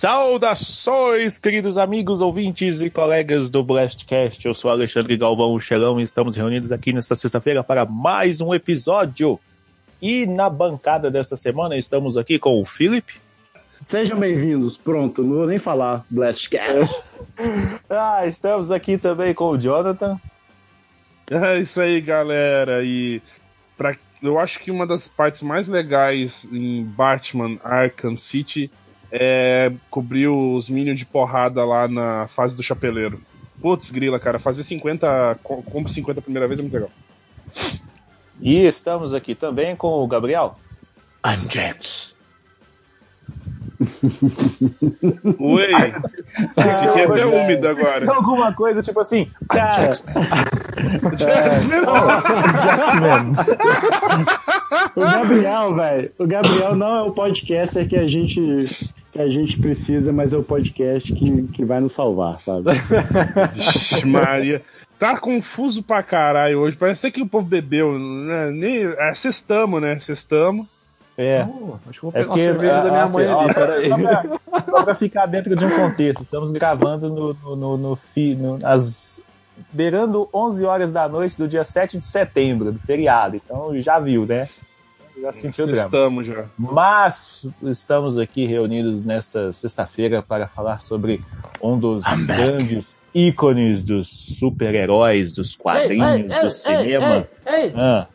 Saudações, queridos amigos, ouvintes e colegas do Blastcast. Eu sou Alexandre Galvão Xelão e estamos reunidos aqui nesta sexta-feira para mais um episódio. E na bancada desta semana estamos aqui com o Felipe. Sejam bem-vindos. Pronto, não vou nem falar Blastcast. ah, estamos aqui também com o Jonathan. É isso aí, galera. E pra, eu acho que uma das partes mais legais em Batman Arkham City é cobrir os minions de porrada lá na fase do chapeleiro. Putz, grila, cara, fazer 50, compra 50 a primeira vez é muito legal. E estamos aqui também com o Gabriel. I'm Jax. Oi! Esse aqui é até úmido agora. Tem alguma coisa tipo assim, cara. Jacksman. o Gabriel, velho. O Gabriel não é o podcaster que a gente que a gente precisa, mas é o podcast que, que vai nos salvar, sabe? Vixe, Maria. Tá confuso pra caralho hoje. Parece até que o povo bebeu. Né? Nem, é, sextamo, né? Sextamo. É. Oh, acho que vou pegar é porque, uma cerveja da minha mãe. Ó, só, pra, só pra ficar dentro de um contexto. Estamos gravando no, no, no, no, no as beirando 11 horas da noite do dia 7 de setembro, do feriado. Então já viu, né? Já sentiu o drama. Estamos já. Mas estamos aqui reunidos nesta sexta-feira para falar sobre um dos I'm grandes back. ícones dos super-heróis, dos quadrinhos, ei, ei, do ei, cinema. Ei, ah.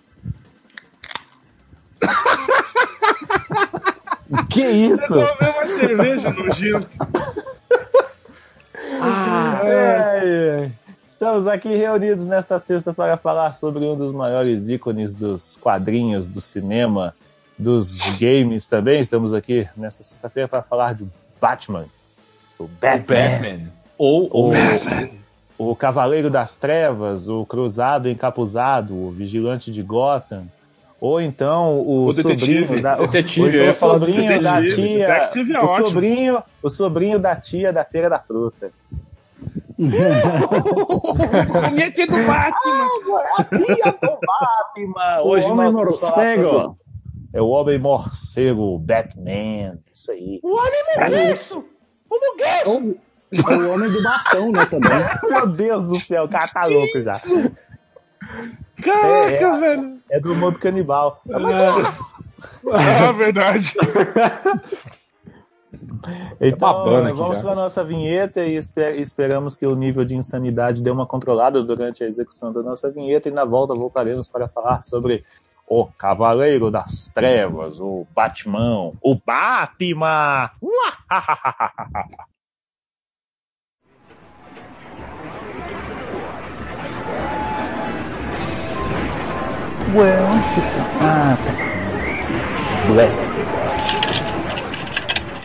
que isso? Eu ver uma cerveja nojento. ah, é, é. Estamos aqui reunidos nesta sexta para falar sobre um dos maiores ícones dos quadrinhos, do cinema, dos games também. Estamos aqui nesta sexta-feira para falar de Batman. O Batman. O Batman. Ou o, o, o Cavaleiro das Trevas, o Cruzado Encapuzado, o Vigilante de Gotham. Ou então o, o sobrinho da, detetive, ou então o sobrinho da tia, é o sobrinho, o sobrinho da tia da Feira da Fruta. A minha tia do Batman. a tia do Batman. Hoje o homem morcego. É o homem morcego, Batman. Isso aí. O homem morcego. O Mugueço. É o homem do bastão, né, também. Meu Deus do céu, o cara tá louco já. Caraca, é, é, velho. É do mundo canibal. É, é verdade. Então, é vamos para a nossa vinheta e esper esperamos que o nível de insanidade dê uma controlada durante a execução da nossa vinheta e na volta voltaremos para falar sobre o Cavaleiro das Trevas, o Batman, o Batman! Ué, onde que tá? Ah, tá aqui. Blast, blast.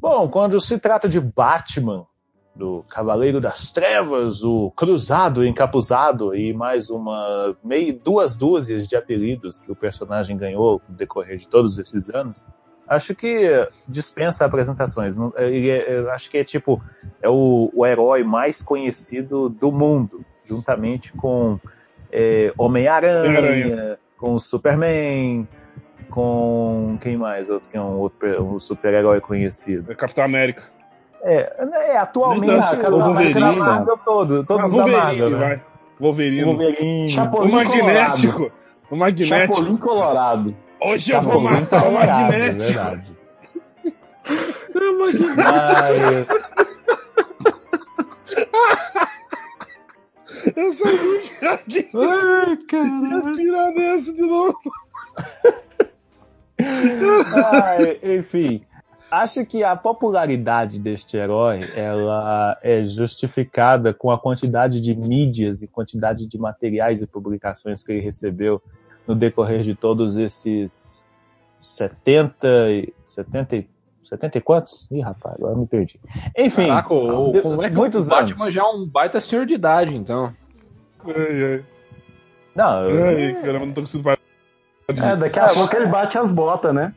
Bom, quando se trata de Batman, do Cavaleiro das Trevas, o Cruzado Encapuzado e mais uma meio duas dúzias de apelidos que o personagem ganhou no decorrer de todos esses anos, acho que dispensa apresentações. Ele é, acho que é tipo é o, o herói mais conhecido do mundo, juntamente com é, Homem-Aranha, com Superman, com quem mais? Outro que é um outro um super-herói conhecido. É Capitão América. É, é atualmente o Wolverine, da Marvel todo, todos ah, Wolverine, da Marvel, né? Wolverine. Wolverine. Chapolin o magnético. Colorado. O magnético. Chapolin Colorado. Hoje eu vou matar o magnético. Verdade. o magnético. Eu sabia que aqui. Ai, caralho. tirar dessa de novo. Ah, enfim, acho que a popularidade deste herói ela é justificada com a quantidade de mídias e quantidade de materiais e publicações que ele recebeu no decorrer de todos esses 70, 70 70 e quantos? Ih, rapaz, agora eu me perdi. Enfim, Caraca, o, de- como é que muitos o Batman anos. já é um baita senhor de idade, então. Ai, ai. Não, eu- Ai, caramba, não tô conseguindo É, daqui a pouco ele bate as botas, né?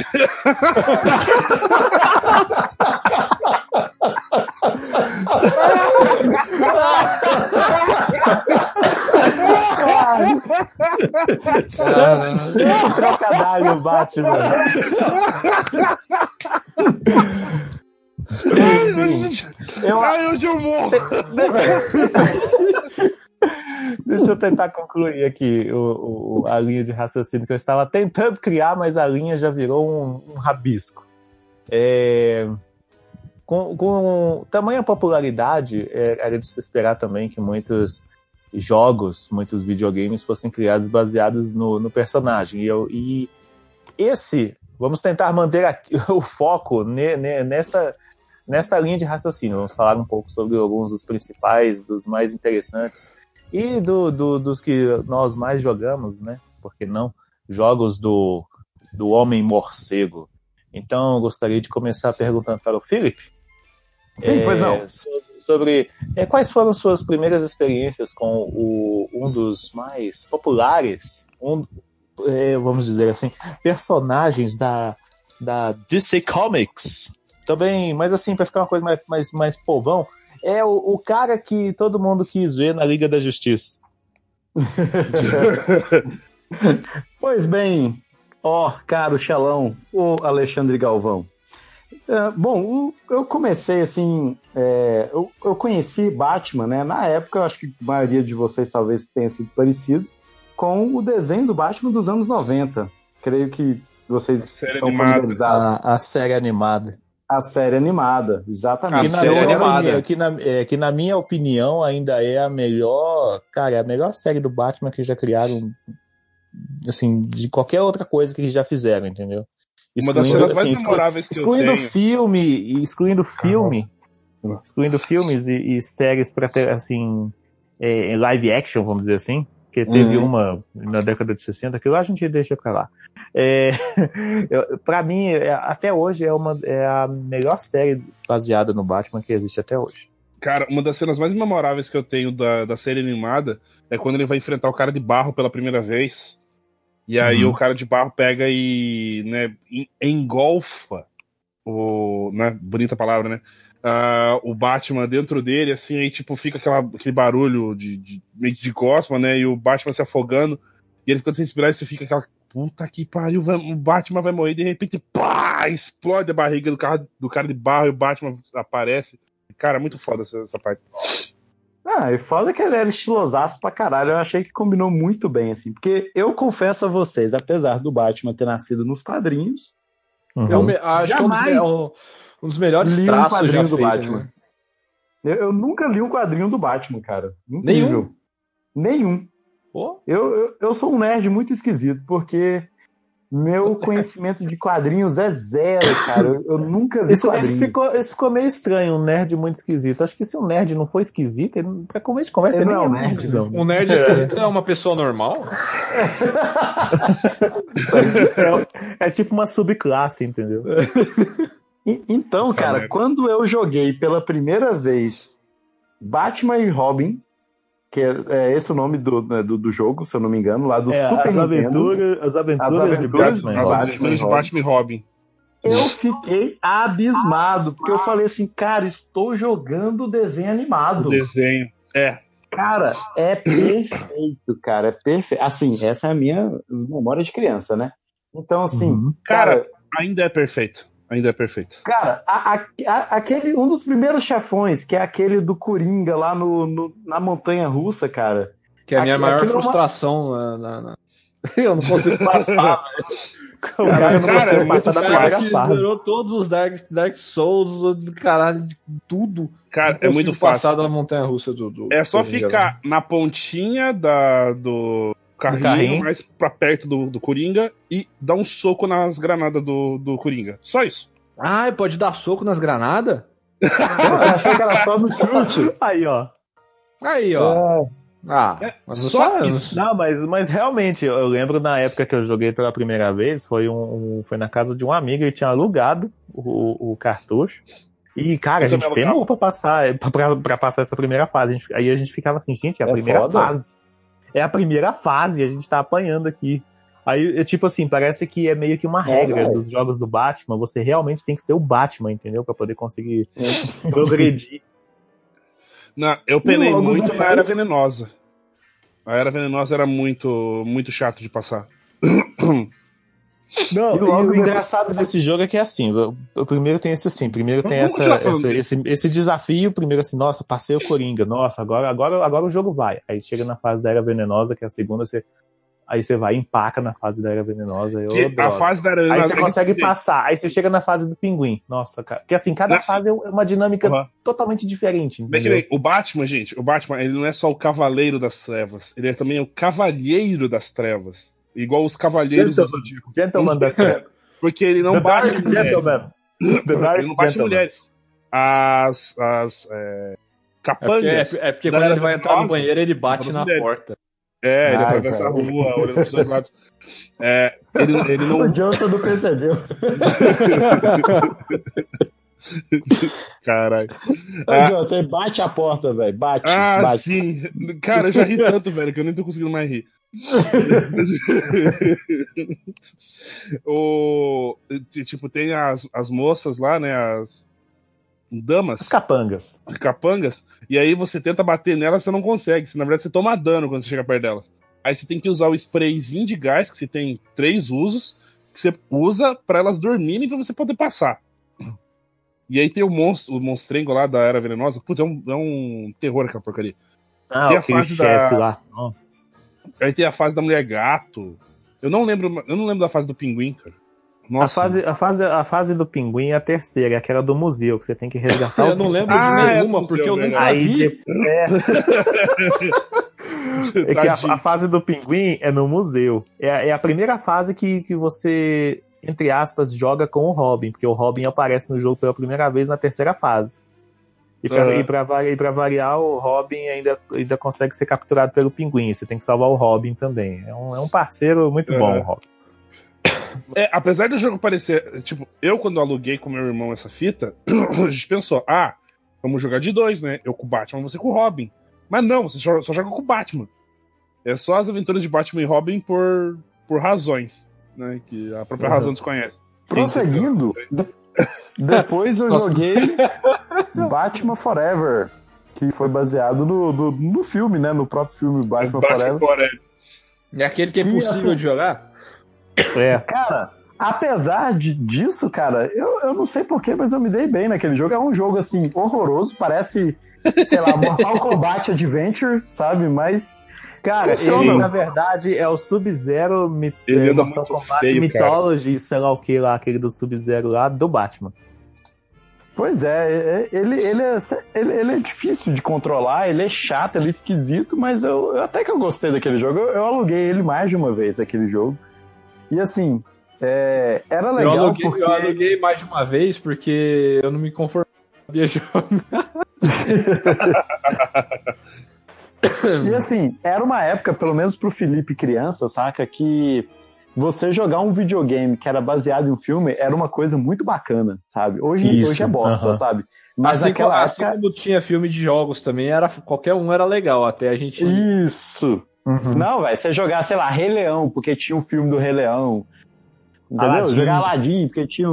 que trocadilho, Batman. Eu, Ai, hoje eu morro. Deixa eu tentar concluir aqui o, o- a linha de raciocínio que eu estava tentando criar, mas a linha já virou um, um rabisco. É, com, com tamanha popularidade, é, era de se esperar também que muitos jogos, muitos videogames fossem criados baseados no, no personagem. E, eu- e esse, vamos tentar manter aqui o foco ne- ne- nesta, nesta linha de raciocínio. Vamos falar um pouco sobre alguns dos principais, dos mais interessantes e do, do- dos que nós mais jogamos, né? Por que não? Jogos do, do Homem Morcego. Então, eu gostaria de começar perguntando para o Felipe. Sim, é, pois não. so- Sobre é, quais foram suas primeiras experiências com o, um dos mais populares, um, é, vamos dizer assim, personagens da, da DC Comics. Também, mas assim, para ficar uma coisa mais, mais, mais povão, é o, o cara que todo mundo quis ver na Liga da Justiça. Pois bem, ó, caro Xelão, o Alexandre Galvão. É, bom, eu comecei assim, é, eu, eu conheci Batman, né? Na época, eu acho que a maioria de vocês talvez tenha sido parecido com o desenho do Batman dos anos 90. Creio que vocês estão animada. familiarizados. A, a série animada. A série animada, Que exatamente. na, série animada. que, na, é, que na minha opinião ainda é a melhor, cara, é a melhor série do Batman que já criaram, assim, de qualquer outra coisa que já fizeram, entendeu? Uma das Excluindo, cenas mais assim, excluindo tenho. filme, excluindo filme, excluindo filmes e, e séries para ter, assim, é, live action, vamos dizer assim, que teve Uhum. uma na década de 60, que lá a gente deixa pra lá. É, pra mim, é- até hoje, é, uma, é a melhor série baseada no Batman que existe até hoje. Cara, uma das cenas mais memoráveis que eu tenho da, da série animada é quando ele vai enfrentar o cara de barro pela primeira vez. E aí Uhum. o cara de barro pega e né, en- engolfa o. Né, bonita palavra, né? Ah, o Batman dentro dele, assim, aí tipo, fica aquela, aquele barulho de, de meio que de gosma, né? E o Batman se afogando. E ele ficando sem respirar, e você fica aquela. Puta que pariu, vai- o Batman vai morrer, de repente, pá! Explode a barriga do cara, do cara de barro e o Batman aparece. Cara, muito foda essa, essa parte. Ah, e foda que ele era estilosaço pra caralho. Eu achei que combinou muito bem, assim. Porque eu confesso a vocês, apesar do Batman ter nascido nos quadrinhos, Uhum. O me- acho que Jamais me- é um- um dos melhores li um traços já quadrinho do feito, Batman. né? eu, eu nunca li um quadrinho do Batman, cara. Incrível. Nenhum. Pô, Eu, eu, eu sou um nerd muito esquisito, porque meu conhecimento de quadrinhos é zero, cara. Eu, eu nunca li Isso, isso, ficou, isso ficou meio estranho, um nerd muito esquisito. Acho que se um nerd não for esquisito, ele, pra começo de conversa, Ele ele nem não é é um nerd, nerdzão. um nerd esquisito é uma pessoa normal? É, é tipo uma subclasse, entendeu? Então, cara, quando eu joguei pela primeira vez Batman e Robin, que é, é esse o nome do, né, do, do jogo, se eu não me engano, lá do É, Super as, Nintendo, aventuras, as aventuras As de aventuras Batman. de e Robin. Batman. Batman, de Robin. Batman e Robin. eu fiquei abismado, porque eu falei assim, cara, estou jogando desenho O animado. desenho. É. Cara, é perfeito, cara, é perfeito. Assim, essa é a minha memória de criança, né? Então, assim, Uhum. cara, Cara, ainda é perfeito. Ainda é perfeito. Cara, a- a- a- aquele, um dos primeiros chefões, que é aquele do Coringa lá no, no- na montanha russa, cara. Que é a minha Aqui- maior aquilo é uma- frustração na, na- na- Eu não consigo passar. O cara não Cara, é passar da primeira que zerou todos os Dark, Dark Souls, os caralho, de tudo. Cara, é muito passar fácil. da montanha russa do, do É só Coringa, ficar na pontinha da, do carrinho, carrinho. mais pra perto do, do Coringa e dar um soco nas granadas do, do Coringa. Só isso. Ah, pode dar soco nas granadas? Você achou que era só no chute? Aí, ó. Aí, ó. Ah, É, mas só sabe, isso. Não, mas, mas realmente, eu lembro na época que eu joguei pela primeira vez, foi, um, um- foi na casa de um amigo, ele tinha alugado o, o cartucho. E, cara, a Eu gente também penou pra passar, pra- pra passar essa primeira fase. A gente- aí a gente ficava assim, gente, é a É primeira foda. fase. É a primeira fase, a gente tá apanhando aqui. Aí, é tipo assim, parece que é meio que uma regra velho. dos jogos do Batman. Você realmente tem que ser o Batman, entendeu? Pra poder conseguir progredir. Não, eu penei logo muito na Era Venenosa. A Era Venenosa era muito, muito chato de passar. Não, E o engraçado desse jogo é que é assim, o, primeiro tem esse assim, primeiro tem essa, essa- esse, esse desafio, primeiro assim, nossa, passei o Coringa, nossa, agora, agora, agora o jogo vai. Aí chega na fase da Era Venenosa, que é a segunda, você, aí você vai e empaca na fase da Era Venenosa. Eu, Que a fase da Era Aí você é consegue passar, aí você chega na fase do pinguim. Nossa, cara. Porque assim, cada Nossa. fase é uma dinâmica Uhum. totalmente diferente. Entendeu? o Batman, gente, o Batman, ele não é só o Cavaleiro das Trevas, ele é também o Cavalheiro das Trevas. Igual os Cavaleiros do Gentleman. Zodíaco. Gentleman das Trevas. Porque ele não The bate Dark mulheres. Gentleman. The Dark Ele não bate Gentleman. mulheres. As, as é, É porque, capangas. é, é porque quando ele vai entrar no banheiro, ele bate na mulheres. porta. É, ele Ai, atravessa a cara. rua, olhando pros dois lados. É, ele, ele não. O Jonathan não percebeu. Caralho. Ô, Ah. Jonathan, bate a porta, velho. Bate, Ah, bate. sim. Cara, eu já ri tanto, velho, que eu nem tô conseguindo mais rir. o, tipo, tem as, as moças lá, né? As damas, As capangas. capangas, e aí você tenta bater nelas, você não consegue. Você, na verdade, você toma dano quando você chega perto delas. Aí você tem que usar o sprayzinho de gás, que você tem três usos, que você usa pra elas dormirem pra você poder passar. E aí tem o monstro, o monstrengo lá da Era Venenosa. Putz, é um, é um terror aquela porcaria. Ah, Tem aquele chefe da- lá. Ó. Aí tem a fase da mulher gato. Eu não lembro, eu não lembro da fase do pinguim, cara. Nossa. A fase, a, fase, a fase do pinguim é a terceira, é aquela do museu, que você tem que resgatar Eu os não lembro Ah, de é nenhuma, do porque eu nunca Aí vi. depois, é, é que a, a fase do pinguim é no museu. É, a- é a primeira fase que, que você, entre aspas, joga com o Robin, porque o Robin aparece no jogo pela primeira vez na terceira fase. E pra, Aham. e pra vari- e pra variar, o Robin ainda, ainda consegue ser capturado pelo pinguim. Você tem que salvar o Robin também. É um, é um parceiro muito bom, Aham. o Robin. É, apesar do jogo parecer. Tipo, eu quando aluguei com meu irmão essa fita, a gente pensou, ah, vamos jogar de dois, né? Eu com o Batman, você com o Robin. Mas não, você só, só joga com o Batman. É só as aventuras de Batman e Robin por, por razões, né? Que a própria Uhum. razão desconhece. Prosseguindo, depois eu joguei Batman Forever, que foi baseado no, no, no filme, né? No próprio filme Batman Forever. Forever. É aquele que é Que, impossível assim, de jogar? É. Cara, apesar de, disso, cara, eu, eu não sei porquê, mas eu me dei bem naquele jogo. É um jogo, assim, horroroso, parece, sei lá, Mortal Kombat Adventure, sabe? Mas, Cara, Funciona. ele na verdade é o Sub-Zero Mi- Ele é, Mortal Kombat feio, Mythology, sei lá o que lá, aquele do Sub-Zero lá, do Batman. pois é, é- ele, ele, é, ele, ele é difícil de controlar, ele é chato, ele é esquisito, mas eu, eu- até que eu gostei daquele jogo. Eu, eu aluguei ele mais de uma vez, aquele jogo. E assim, é, era Eu legal aluguei, porque... eu aluguei mais de uma vez porque eu não me conformava jogar. E assim, era uma época, pelo menos pro Felipe criança, saca? Que você jogar um videogame que era baseado em um filme era uma coisa muito bacana, sabe? Hoje, Isso, hoje é bosta, aham. sabe? Mas assim, naquela assim época. como tinha filme de jogos também, era, qualquer um era legal, até a gente. Isso! Uhum. Não, velho, você jogar, sei lá, Rei Leão, porque tinha um filme do Rei Leão. Entendeu? Aladdin. Jogar Aladdin, porque tinha.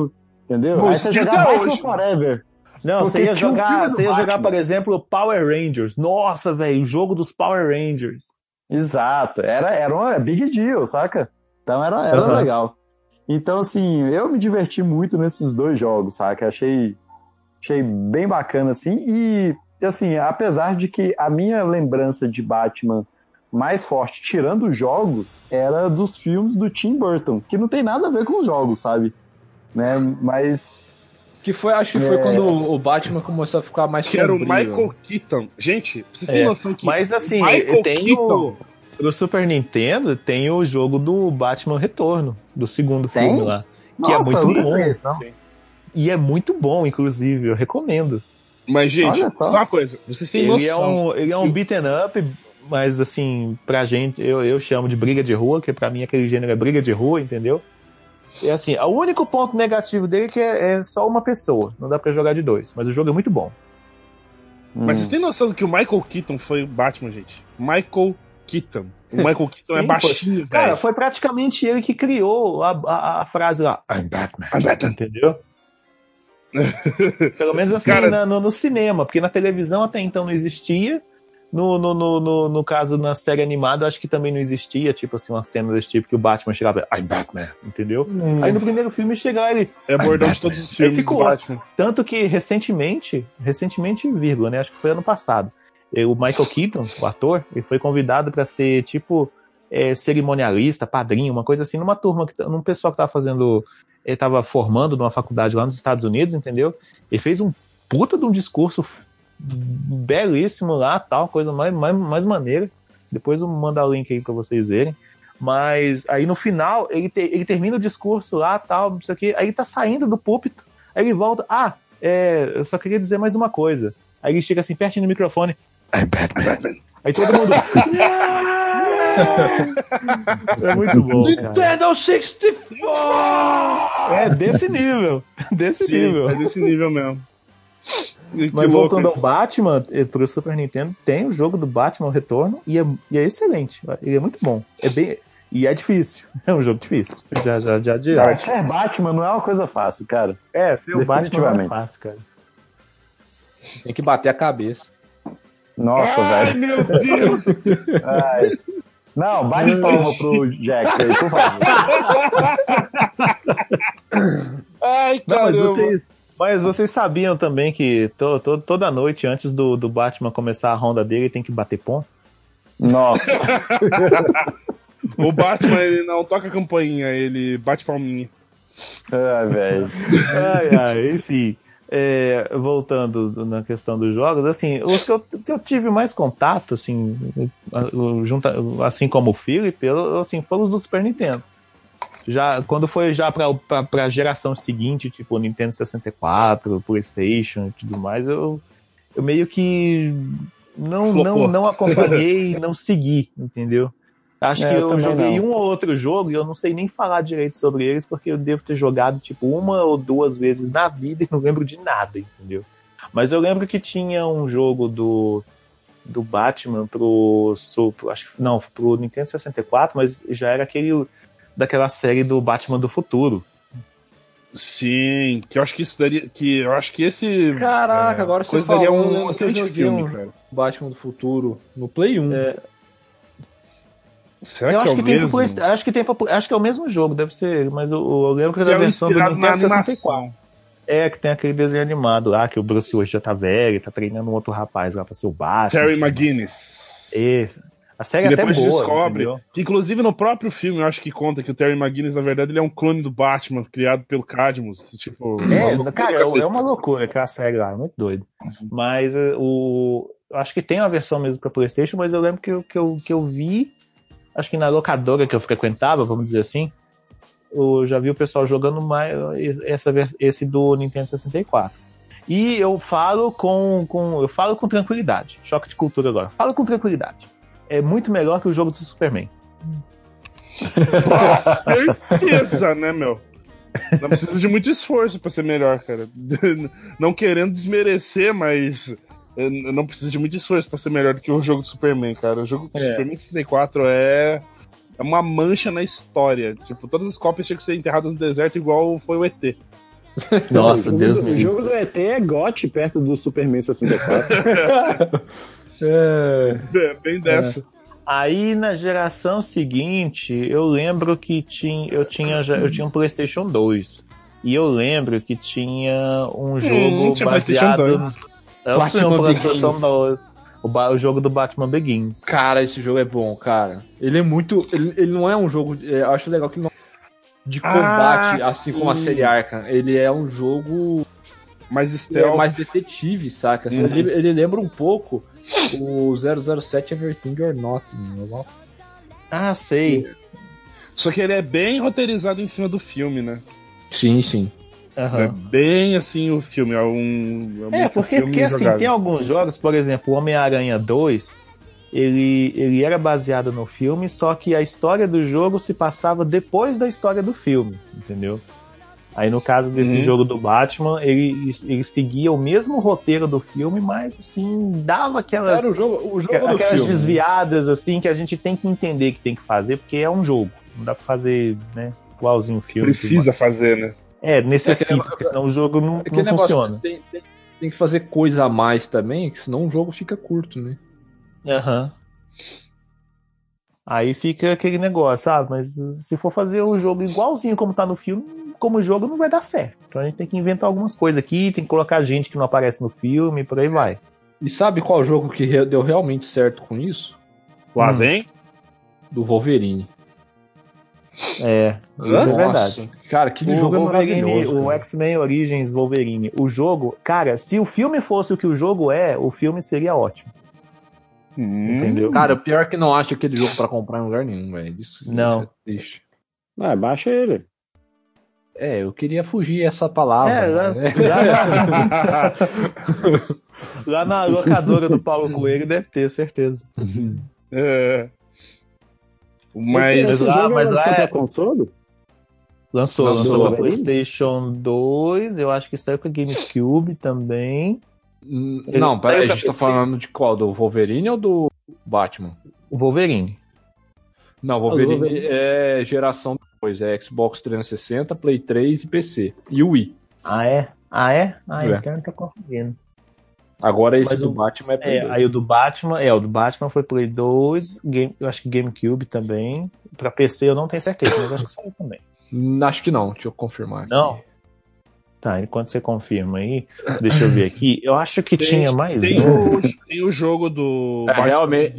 Entendeu? Pô, Aí você jogar Batman hoje. Forever. Não, Porque você ia jogar, você ia jogar, por exemplo, Power Rangers. Nossa, velho, o jogo dos Power Rangers. Exato. Era, era uma big deal, saca? Então era, era Aham. legal. Então, assim, eu me diverti muito nesses dois jogos, saca? Achei, achei bem bacana, assim. E, assim, apesar de que a minha lembrança de Batman mais forte, tirando os jogos, era dos filmes do Tim Burton, que não tem nada a ver com os jogos, sabe? Né? Mas Que foi, acho que foi É. quando o Batman começou a ficar mais Que era o sombrio. Michael Keaton. Gente, vocês terem É, noção que. Mas assim, Michael tem Keaton. o, no Super Nintendo tem o jogo do Batman Retorno, do segundo Tem? filme lá. Que é Nossa, muito eu nunca bom. conheço. E é muito bom, inclusive, eu recomendo. Mas, gente, Olha só. só uma coisa. Vocês têm Ele é noção. um, ele é um beaten up, mas assim, pra gente, eu, eu chamo de briga de rua, que pra mim aquele gênero é briga de rua, entendeu? É assim, o único ponto negativo dele é que é, é só uma pessoa. Não dá pra jogar de dois. Mas o jogo é muito bom. Mas Hum. vocês têm noção que o Michael Keaton foi o Batman, gente? Michael Keaton. O Michael Keaton é Sim, baixinho, Cara, velho. foi praticamente ele que criou a, a, a frase lá. I'm Batman. I'm Batman. Entendeu? Pelo menos assim Cara- na- no, no cinema, porque na televisão até então não existia. No, no, no, no, no caso, na série animada, eu acho que também não existia, tipo assim, uma cena desse tipo que o Batman chegava, I'm Batman, entendeu? Aí no primeiro filme chegava ele. É bordão de todos os filmes Aí ficou. Batman. Tanto que recentemente, recentemente, vírgula, né? Acho que foi ano passado. eh, O Michael Keaton, o ator, ele foi convidado para ser tipo eh, cerimonialista, padrinho, uma coisa assim, numa turma, que, num pessoal que tava fazendo, ele tava formando numa faculdade lá nos Estados Unidos, entendeu? Ele fez um puta de um discurso belíssimo lá, tal, coisa mais, mais, mais maneira. Depois eu mando o link aí para vocês verem. Mas aí no final, ele, te- ele termina o discurso lá, tal, não sei o quê, aí ele tá saindo do púlpito, aí ele volta, ah, é, eu só queria dizer mais uma coisa. Aí ele chega assim, pertinho do microfone, I'm Batman. Aí todo mundo... é muito bom. Nintendo 64! É desse nível, desse Sim, nível. é desse nível mesmo. E que Mas louco, voltando ao Batman, eh, pro Super Nintendo, tem o jogo do Batman o Retorno e é, e é excelente. Ele é muito bom. É bem. E é difícil. É um jogo difícil. Já, já, já Cara, adianto. ser Batman não é uma coisa fácil, cara. É, ser o Batman não é fácil, cara. Tem que bater a cabeça. Nossa, Ai, velho. meu Deus! Ai. Não, bate palma pro Jack aí, por favor. Ai, Não, mas vocês, mas vocês sabiam também que to, to- toda noite, antes do, do Batman começar a ronda dele, ele tem que bater ponto? Nossa. O Batman, ele não toca campainha, ele bate palminha. Ai, velho. Ai, ai, enfim. É, voltando na questão dos jogos, assim, os que eu, que eu tive mais contato, assim, junta, assim como o Philip, eu, assim, foram os do Super Nintendo. Já, quando foi já pra, pra, pra geração seguinte, tipo Nintendo 64, Playstation e tudo mais, eu, eu meio que não, Flopou. não, não acompanhei, não segui, entendeu? Acho É, que eu eu joguei não. um ou outro jogo e eu não sei nem falar direito sobre eles, porque eu devo ter jogado tipo uma ou duas vezes na vida e não lembro de nada, entendeu? Mas eu lembro que tinha um jogo do, do Batman pro, pro- acho que não, pro Nintendo 64, mas já era aquele daquela série do Batman do futuro. Sim, que eu acho que isso daria. Que eu acho que esse. Caraca, é, agora você falou, daria eu um que eu excelente joguei filme, um- cara. Batman do futuro no Play 1. Será eu que acho é que, o tem mesmo? pro Play- acho que tem acho que é o mesmo jogo, deve ser, mas eu, eu lembro que Que era é a versão do Nintendo 64. animação. É, que tem aquele desenho animado lá, que o Bruce hoje já tá velho, tá treinando um outro rapaz lá pra ser o Batman. Terry McGuinness. Esse. A série E é até boa, descobre entendeu? que, inclusive, no próprio filme, eu acho que conta que o Terry McGuinness, na verdade, ele é um clone do Batman, criado pelo Cadmus. Tipo, É, cara, é uma loucura aquela série lá, é muito doido. Mas eh, o. Eu acho que tem uma versão mesmo pra Playstation, mas eu lembro que eu, que eu, que eu vi, acho que na locadora que eu frequentava, vamos dizer assim, eu já vi o pessoal jogando mais essa, vers- esse do Nintendo 64. E eu falo com, com. Eu falo com tranquilidade. Choque de cultura agora. Falo com tranquilidade. É muito melhor que o jogo do Superman. certeza, né, meu? Não precisa de muito esforço pra ser melhor, cara. Não querendo desmerecer, mas eh, não precisa de muito esforço pra ser melhor do que o jogo do Superman, cara. O jogo do É. Superman 64 é é uma mancha na história. Tipo, todas as cópias tinham que ser enterradas no deserto igual foi o ET. Nossa, Deus me O jogo do ET é GOT perto do Superman 64. É. É, bem dessa. Aí na geração seguinte, eu lembro que tinha, eu, tinha, eu tinha um PlayStation 2. E eu lembro que tinha um jogo tinha PlayStation baseado. 2. Eu tinha um Batman PlayStation Begins. 2. O, ba- o jogo do Batman Begins. Cara, esse jogo é bom, cara. Ele é muito. Ele, ele não é um jogo. é, eu acho legal que ele não. De combate, Ah, assim como a sim. série Arkham. Ele é um jogo Mas é, Stealth. mais detetive, saca? Uhum. ele, ele lembra um pouco o 007 Everything or Nothing. alguma Ah, sei. Só que ele é bem roteirizado em cima do filme, né? Sim, sim. Aham. É bem assim o filme. É um. É, um porque, filme porque assim, jogado. tem alguns jogos, por exemplo, o Homem-Aranha 2, ele, ele era baseado no filme, só que a história do jogo se passava depois da história do filme, entendeu? Aí no caso desse Uhum. jogo do Batman, ele, ele seguia o mesmo roteiro do filme, mas assim, dava aquelas, Era o jogo, o jogo do aquelas filme. desviadas assim que a gente tem que entender que tem que fazer, porque é um jogo. Não dá pra fazer, né, igualzinho o filme. Precisa fazer, né? É, necessita, É porque senão o jogo não, Aquele não negócio funciona. Tem, tem, tem que fazer coisa a mais também, que senão o jogo fica curto, né? Aham. Aí fica aquele negócio, ah, mas se for fazer o jogo igualzinho como tá no filme, como jogo não vai dar certo. Então a gente tem que inventar algumas coisas aqui, tem que colocar gente que não aparece no filme, por aí vai. E sabe qual jogo que re- deu realmente certo com isso? Lá Hum. vem. Do Wolverine. É, isso é Nossa, verdade. Cara, aquele O jogo é Wolverine, maravilhoso. o. X-Men Origins Wolverine, o jogo, cara, se o filme fosse o que o jogo é, o filme seria ótimo, Hum. entendeu? Cara, o pior é que não acho aquele jogo pra comprar em lugar nenhum, velho. Isso, Não. isso é triste. Ah, baixa ele. É, eu queria fugir essa palavra. É, lá, né? lá na, lá na locadora do Paulo Coelho deve ter, certeza. É. Mas esse, esse lá- jogo mas lá lançou é- console? Lançou, Lançou, lançou pra? PlayStation 2, eu acho que saiu pra GameCube também. Hum, Não, peraí, a gente tá falando de qual? Do Wolverine ou do Batman? O Wolverine. Não, Wolverine, Wolverine. é geração depois, é Xbox 360, Play 3 e PC. E o Wii. Ah, é? Ah, é? Ah, É. então tá confundindo. Agora esse Mas do o- Batman é Play É, 2. aí o do Batman, é, o do Batman foi Play 2, game, eu acho que GameCube também. Pra PC eu não tenho certeza, mas acho que saiu também. Hum, Acho que não, deixa eu confirmar. aqui. Não? Tá, enquanto você confirma aí, deixa eu ver aqui. Eu acho que Tem- tinha mais tem um. o, tem o jogo do. É,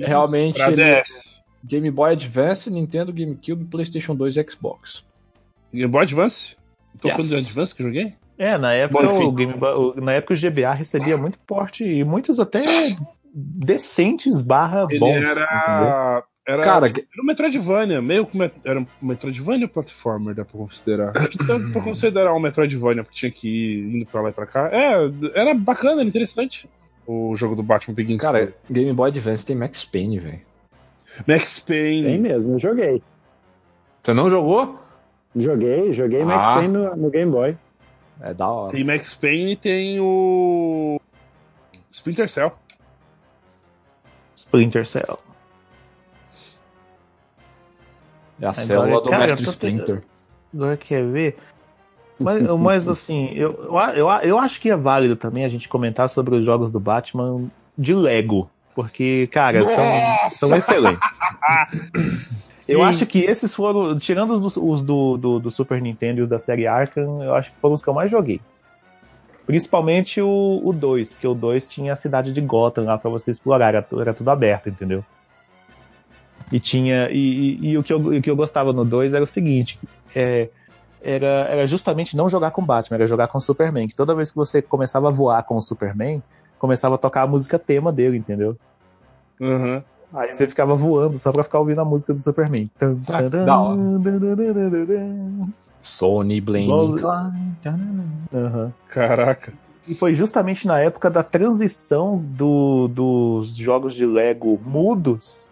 realmente pra ele-. Game Boy Advance, Nintendo, GameCube, PlayStation 2 e Xbox. Game Boy Advance? Tô Yes. falando de Advance que eu joguei? É, na época, Bom, o Game Boy- o- na época o GBA recebia muito porte e muitos até decentes barra Ele bons. era. Era, Cara, era um Metroidvania, meio que. Era um Metroidvania ou platformer, dá pra considerar? Dá pra considerar um Metroidvania, porque tinha que ir indo pra lá e pra cá. É, era bacana, era interessante. O jogo do Batman Begins. Cara, Game Boy Advance tem Max Payne, velho. Max Payne. Tem mesmo, eu joguei. Você não jogou? Joguei, joguei Max Ah. Payne no, no Game Boy. É da hora. Tem Max Payne e tem o. Splinter Cell. Splinter Cell. É a Agora, célula do cara, Mestre Splinter. Agora quer ver? Mas, mas assim, eu, eu, eu, eu acho que é válido também a gente comentar sobre os jogos do Batman de Lego. Porque, cara, são, são excelentes. Eu Sim. acho que esses foram, tirando os, do, os do, do, do Super Nintendo e os da série Arkham, eu acho que foram os que eu mais joguei. Principalmente o, o 2, porque o 2 tinha a cidade de Gotham lá pra você explorar, era, era tudo aberto, entendeu? E tinha. E, e- e o, que eu, o que eu gostava no 2 era o seguinte: é, era, era justamente não jogar com Batman, era jogar com o Superman. Que toda vez que você começava a voar com o Superman, começava a tocar a música tema dele, entendeu? Aham. Aí você ficava voando só pra ficar ouvindo a música do Superman. Tum, Ah. Sony, Klein. Aham. Caraca. E foi justamente na época da transição do- dos jogos de Lego mudos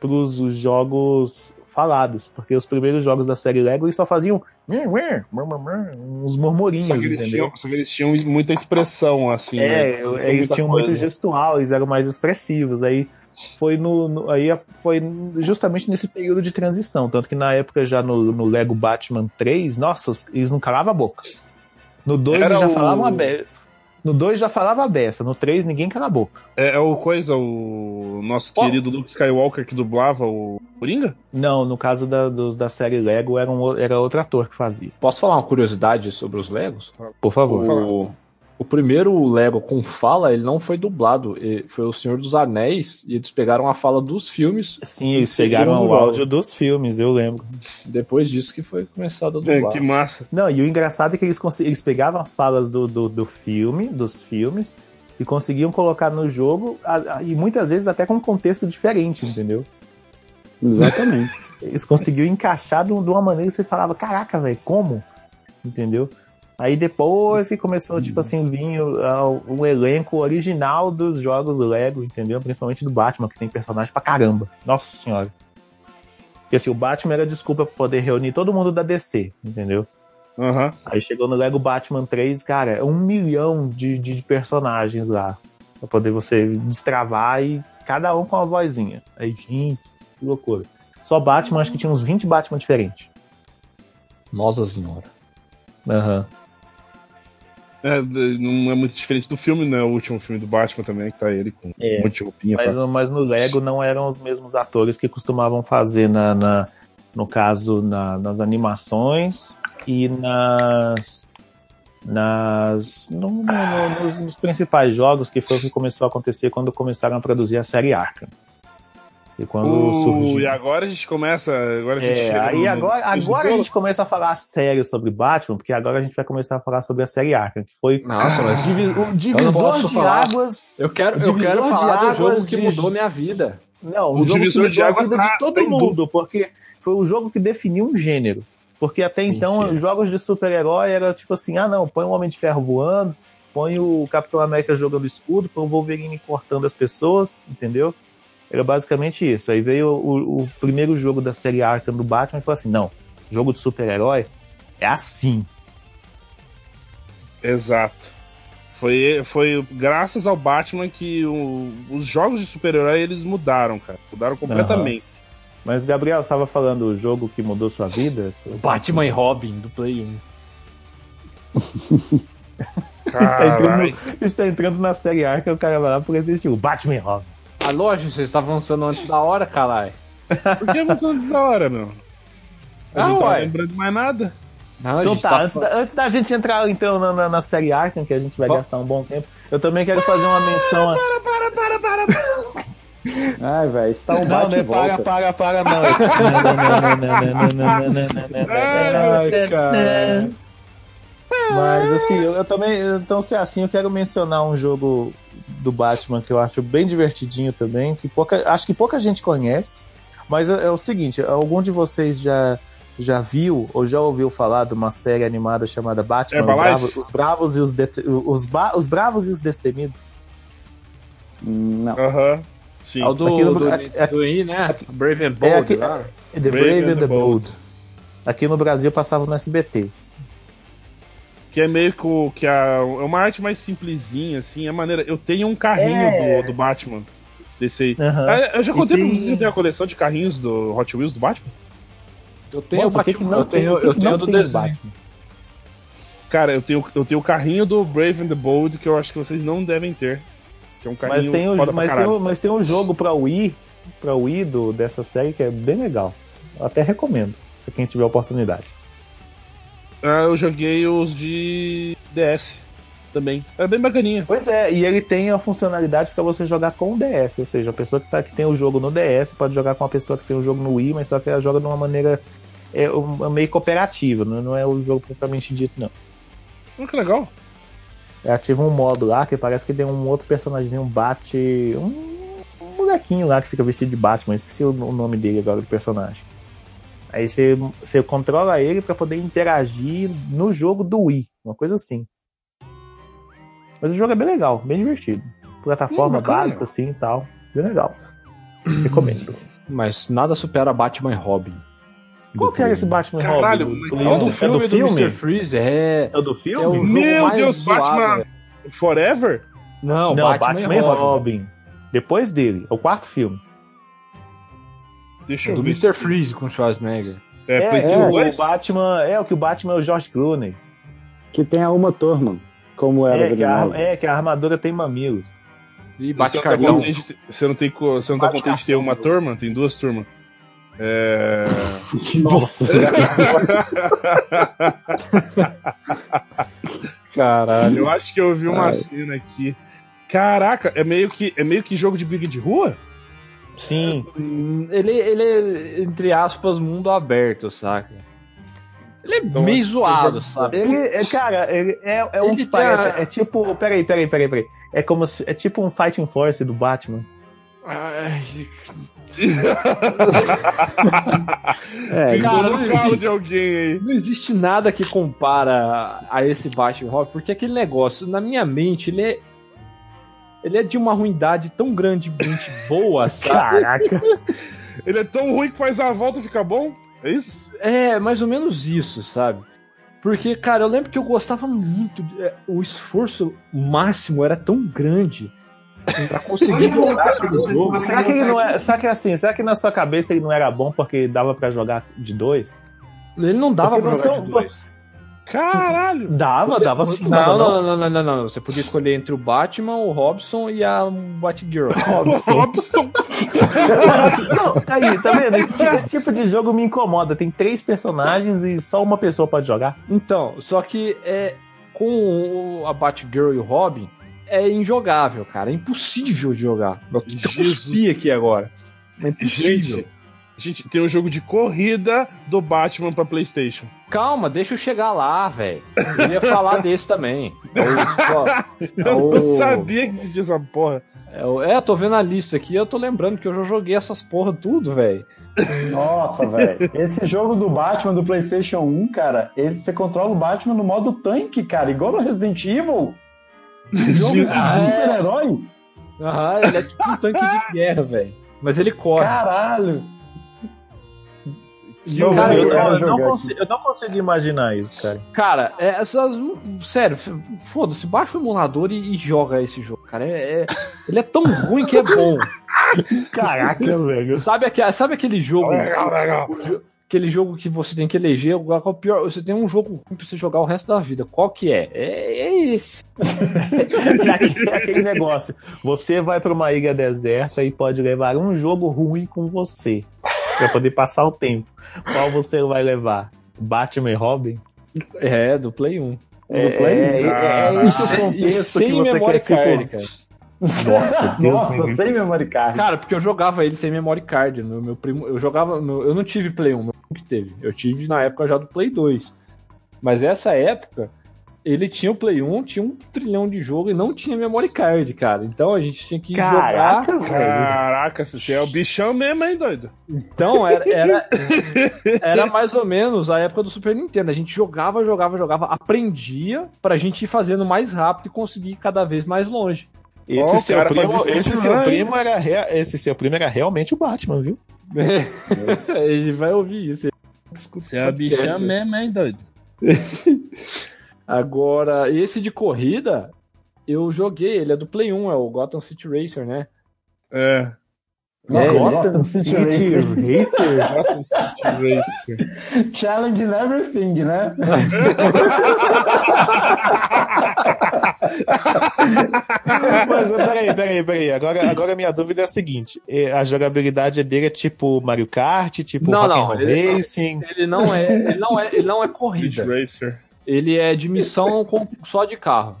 pros os jogos falados. Porque os primeiros jogos da série Lego eles só faziam uns Só murmurinhos, que, eles entendeu? tinham, só que eles tinham muita expressão, assim. né? É, eles muita tinham coisa. muito gestual, eles eram mais expressivos. Aí foi no, no- aí foi justamente nesse período de transição, tanto que na época já no, no Lego Batman 3, nossa, os- eles não calavam a boca. No 2 Era eles já o- falavam a beça. No 2 já falava a beça, no 3 ninguém cala a boca. É, é o coisa, o nosso Qual? querido Luke Skywalker que dublava o Coringa? Não, no caso da, dos- da série Lego era, um, era outro ator que fazia. Posso falar uma curiosidade sobre os Legos? Por favor. O, o primeiro Lego com fala, ele não foi dublado. Foi o Senhor dos Anéis e eles pegaram a fala dos filmes. Sim, eles pegaram o áudio dos filmes, eu lembro. Depois disso que foi começado a É, dublar. que massa. Não, e o engraçado é que eles, eles pegavam as falas do, do, do filme, dos filmes, e conseguiam colocar no jogo, a- a- e muitas vezes até com um contexto diferente, entendeu? Exatamente. Eles conseguiam encaixar de, um- de uma maneira que você falava, caraca, velho, como? Entendeu? Aí depois que começou, tipo assim, vir o, o elenco original dos jogos Lego, entendeu? Principalmente do Batman, que tem personagem pra caramba. Nossa senhora. Porque assim, o Batman era desculpa pra poder reunir todo mundo da DC, entendeu? Aham. Aí chegou no Lego Batman 3, cara, é um milhão de, de personagens lá. Pra poder você destravar e cada um com uma vozinha. Aí, gente, que loucura. Só Batman, acho que tinha uns 20 Batman diferentes. Nossa senhora. Aham. É, não é muito diferente do filme, né? O último filme do Batman também, que tá ele com É. um monte de roupinha. Mas, mas no Lego não eram os mesmos atores que costumavam fazer na, na- no caso na- nas animações e nas nas no- no- no- nos, nos principais jogos que foi o que começou a acontecer quando começaram a produzir a série Arkham. E quando Uh, surgiu. e agora a gente começa. Agora a gente É, aí no- agora, agora a gente começa a falar sério sobre Batman, porque agora a gente vai começar a falar sobre a série Arkham, que foi Nossa, mas divi- o divisor de falar. águas. eu quero, eu divisor quero de falar do jogo águas que de- mudou minha vida. Não, O o, jogo que divisor de mudou a vida tá- de todo tá em mundo, porque foi o jogo que definiu um gênero. Porque até então, Mentira. os jogos de super-herói era tipo assim, ah não, põe o Homem de Ferro voando, põe o Capitão América jogando escudo, põe o Wolverine cortando as pessoas, entendeu? Era basicamente isso. Aí veio o, o primeiro jogo da série Arkham do Batman e falou assim, não, jogo de super-herói é assim. Exato. Foi, foi graças ao Batman que o- os jogos de super-herói eles mudaram, cara. Mudaram completamente. Mas, Gabriel, você estava falando o jogo que mudou sua vida? Batman e Robin, do Play 1. Tá entrando, está entrando na série Arkham, o cara vai lá por esse o Batman e Robin. A loja, você está avançando antes da hora, caralho. Por que avançando antes da hora, meu? Eu ah, não uai. lembrando mais nada. Não, então tá, tá... Antes, da, antes, da, gente entrar então na, na, na série Arkham, que a gente vai Bom. gastar um bom tempo, eu também quero para, fazer uma menção. Para, para, para, para, para. Ai, velho, está um bate não, para, para, para, não. Mas assim, eu, eu também. Então, se é assim, eu quero mencionar um jogo do Batman que eu acho bem divertidinho também, que pouca, acho que pouca gente conhece. Mas é, é o seguinte, algum de vocês já, já viu ou já ouviu falar de uma série animada chamada Batman? Bravo- os Bravos e os, Det- os, Ba- os Bravos e os Destemidos? Não. Aham. Sim. É o do, Aqui no- do, aqui- aqui- do I, né? Brave and É Bold, aqui- lá. The Brave Brave, and the Bold. Aqui no Brasil passava no SBT. Que é meio que, o- que a, é uma arte mais simplesinha, assim, é maneira. Eu tenho um carrinho É. do, do Batman. Desse aí. Ah, eu já contei E pra tem- vocês que eu tenho a coleção de carrinhos do Hot Wheels do Batman? Eu tenho Nossa, o o que que Batman, não eu tenho, tem, eu tenho não do tem desenho. Batman? Cara, eu tenho, eu tenho o carrinho do Brave and the Bold que eu acho que vocês não devem ter. Que é um carrinho Mas tem, o, foda pra mas, tem o, mas tem um jogo pra Wii, pra Wii do, dessa série que é bem legal. Eu até recomendo, pra quem tiver oportunidade. Ah, eu joguei os de DS também. É bem bacaninha. Pois é, e ele tem a funcionalidade pra você jogar com o DS, ou seja, a pessoa que, tá, que tem o jogo no DS pode jogar com uma pessoa que tem o jogo no Wii, mas só que ela joga de uma maneira é, um- meio cooperativa, não, não é o jogo propriamente dito, não. Ah, que legal. É, ativa um modo lá que parece que tem um outro personagem, um bate. Um, um molequinho lá que fica vestido de Batman, esqueci o nome dele agora do personagem. Aí você, você controla ele pra poder interagir no jogo do Wii, uma coisa assim. Mas o jogo é bem legal, bem divertido. Plataforma Hum, básica assim e tal. Bem legal. Recomendo. Mas nada supera Batman e Robin. Qual que era esse Batman Caralho, Robin? Do- É o do é filme do do, filme? Mr. Freeze, é. É o do É o filme? Meu Deus, zoado, Batman velho. Forever? Não, Não, Batman, Batman, e e Robin. Robin. Depois dele, é o quarto filme. Deixa É eu do ver. Mr. Freeze com Schwarzenegger. É, É, é, 2? o Batman, é o que o Batman é o George Clooney. Que tem a Uma Thurman, como era É que, a, é que a armadura tem mamilos. E Você bate não tá cartão. contente de- Você não, tem, você não tá contente de ter uma turma? Tem duas turmas. É... Nossa. Caralho. Eu acho que eu vi uma Ai. cena aqui. Caraca, é meio que, é meio que jogo de briga de rua? Sim. Hum, Ele, ele é, entre aspas, mundo aberto, saca? Ele é Então, meio zoado, sabe? Ele, é, cara, ele é, é um Ele parece. tá- É tipo. Peraí, peraí, peraí, peraí. É como se, É tipo um Fighting Force do Batman. Ai, É, cara, não existe. de alguém aí. Não existe nada que compara a esse Batman Robin, porque aquele negócio, na minha mente, ele é. Ele é de uma ruindade tão grandemente boa, sabe? Caraca. Ele é tão ruim que faz a volta e fica bom? É isso? É, mais ou menos isso, sabe? Porque, cara, eu lembro que eu gostava muito. de- é, O esforço máximo era tão grande pra conseguir jogar aquele jogo. Será que ele não é. Será que é assim? Será que na sua cabeça ele não era bom porque dava pra jogar de dois? Ele não dava Porque pra jogar são- de dois. Caralho! Dava, dava sim. Não, dava não, não, não, não. Você podia escolher entre o Batman, o Robson e a Batgirl. Robson. Robson. Não, aí, tá vendo? Esse, ti- esse tipo de jogo me incomoda. Tem três personagens e só uma pessoa pode jogar. Então, só que é com o- a Batgirl e o Robin é injogável, cara. É impossível de jogar. Eu cuspi aqui agora. É impossível. Gente, tem um jogo de corrida do Batman pra Playstation. Calma, deixa eu chegar lá, velho. Eu ia falar desse também. É o- é Eu o- não sabia que existia essa porra. É, é, eu tô vendo a lista aqui, eu tô lembrando que eu já joguei essas porra tudo, velho. Nossa, velho. Esse jogo do Batman do PlayStation 1, cara, ele, você controla o Batman no modo tanque, cara, igual no Resident Evil. Jogo de super-herói. Aham, ele é tipo um tanque de guerra, velho. Mas ele corre. Caralho. Não, Cara, eu, não consigo, eu não consigo imaginar isso, cara. Cara, é, essas, sério, foda-se, baixa o emulador e, e joga esse jogo, cara. É, é- ele é tão ruim que é bom. Caraca, velho. Sabe, aquele, sabe aquele jogo. Legal, legal. Aquele jogo que você tem que eleger, qual é o pior? Você tem um jogo ruim pra você jogar o resto da vida. Qual que é? É, é esse. É aquele, é aquele negócio. Você vai pra uma ilha deserta e pode levar um jogo ruim com você. Pra poder passar o tempo. Qual você vai levar? Batman e Robin? É, do Play 1. É, Play? é, é, é isso o E contexto que sem você memory quer, tipo... card, cara. Nossa, Deus me Nossa, livre. sem memory card. Cara, porque eu jogava ele sem memory card. Meu, meu primo, eu jogava. meu- eu não tive Play 1, meu primo que teve. Eu tive na época já do Play 2. Mas essa época, ele tinha o Play 1, tinha um trilhão de jogo e não tinha memory card, cara. Então a gente tinha que jogar. Caraca, velho. Caraca, você é o bichão mesmo, hein, doido? Então era, era, era mais ou menos a época do Super Nintendo. A gente jogava, jogava, jogava, aprendia pra gente ir fazendo mais rápido e conseguir ir cada vez mais longe. Esse, Ó, seu, cara, primo, é esse, seu primo era rea- esse seu primo era realmente o Batman, viu? Ele vai ouvir isso. Você é o podcast. bichão mesmo, hein, doido? Agora, esse de corrida, eu joguei, ele é do Play 1, é o Gotham City Racer, né? É. Nossa, Gotham Gotham City City Racer. Racer. Challenge in everything, né? Mas peraí, peraí, peraí. Agora, agora a minha dúvida é a seguinte: é, a jogabilidade dele é tipo Mario Kart, tipo Não, não, ele- Racing. Ele não é, ele não é, ele não é corrida. Racer. Ele é de missão com- só de carro.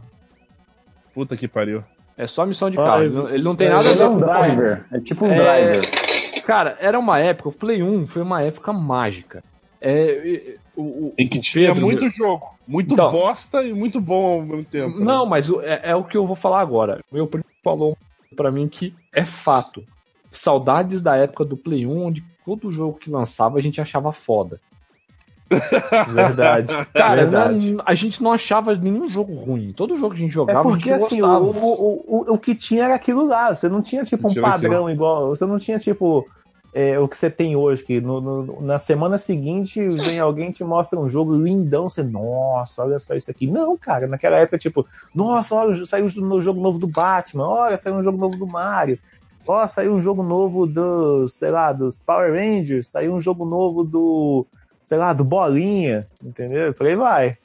Puta que pariu. É só missão de carro. Ele não- Ele não tem nada a Ele ver é um com driver. É tipo um É, driver. Cara, era uma época, o Play 1 foi uma época mágica. É, o, o, Tem que tinha Pedro- muito jogo. Muito Então. bosta e muito bom ao mesmo tempo. né? Não, mas o- é, é o que eu vou falar agora. Meu primo falou pra mim que é fato. Saudades da época do Play 1, onde todo jogo que lançava a gente achava foda. Verdade. Cara, verdade. na- a gente não achava nenhum jogo ruim. Todo jogo que a gente É jogava, porque a gente assim, o, o, o, o que tinha era aquilo lá. Você não tinha tipo um Tinha padrão igual. Você não tinha tipo é, o que você tem hoje, que no, no- na semana seguinte vem alguém e te mostra um jogo lindão, você, nossa, olha só isso aqui. Não, cara, naquela época, tipo, nossa, olha, saiu um jogo novo do Batman, olha, saiu um jogo novo do Mario. Ó, saiu um jogo novo dos, sei lá, dos Power Rangers, saiu um jogo novo do, sei lá, do Bolinha, entendeu? Por aí vai.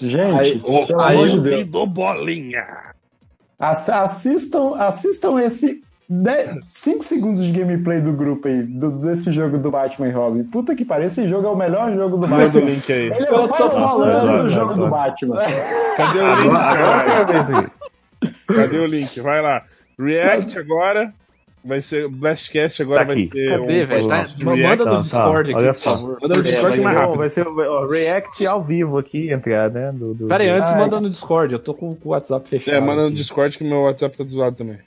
Gente, Aí- pelo aí amor eu de Deus. do bolinha. Ass- Assistam, assistam esse 5 segundos de gameplay do grupo aí, do- desse jogo do Batman e Robin. Puta que pariu, esse jogo é o melhor jogo do Manda o Batman. link aí. Ele é Eu o tô Final passando Fantasy agora, do jogo do. Batman. Cadê o link, Agora, agora. Cadê o link? Vai lá. React agora. Vai ser. Blastcast agora Tá vai aqui. ser. Cadê, um velho? Tá- manda no Tá, tá, Discord aqui, olha por só. favor. Manda no É, Discord vai, mais ser, rápido. vai ser o ó, React ao vivo aqui, entre a, né? Do, do, Pera aí, do- antes Ai. manda no Discord, eu tô com o WhatsApp fechado. É, manda no aqui. Discord que meu WhatsApp tá zoado também.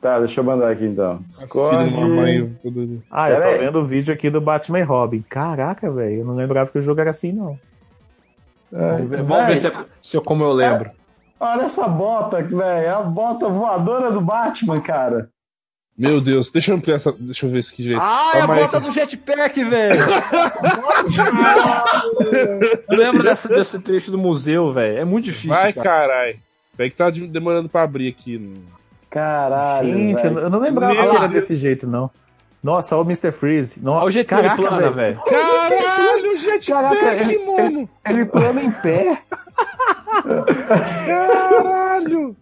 Tá, deixa eu mandar aqui então. De mamãe. Ah, eu tô aí. vendo o vídeo aqui do Batman e Robin. Caraca, velho, eu não lembrava que o jogo era assim, não. Vamos ver, vamos ver se, é, se é como eu lembro. Olha essa bota, velho. É a bota voadora do Batman, cara. Meu Deus, deixa eu ampliar essa. Deixa eu ver isso aqui direito. Ah, é a bota do jetpack, velho! Eu lembro dessa, desse trecho do museu, velho. É muito difícil. Vai, cara. carai. Peraí que tá de- demorando pra abrir aqui. Caralho. Gente, eu velho. eu não lembrava Meu que era Deus. desse jeito, não. Nossa, olha o Mr. Freeze. No... Olha o jeito ele plana, velho. Caralho, jetpack, Caraca, ele- mano! Ele plana em pé. Caralho!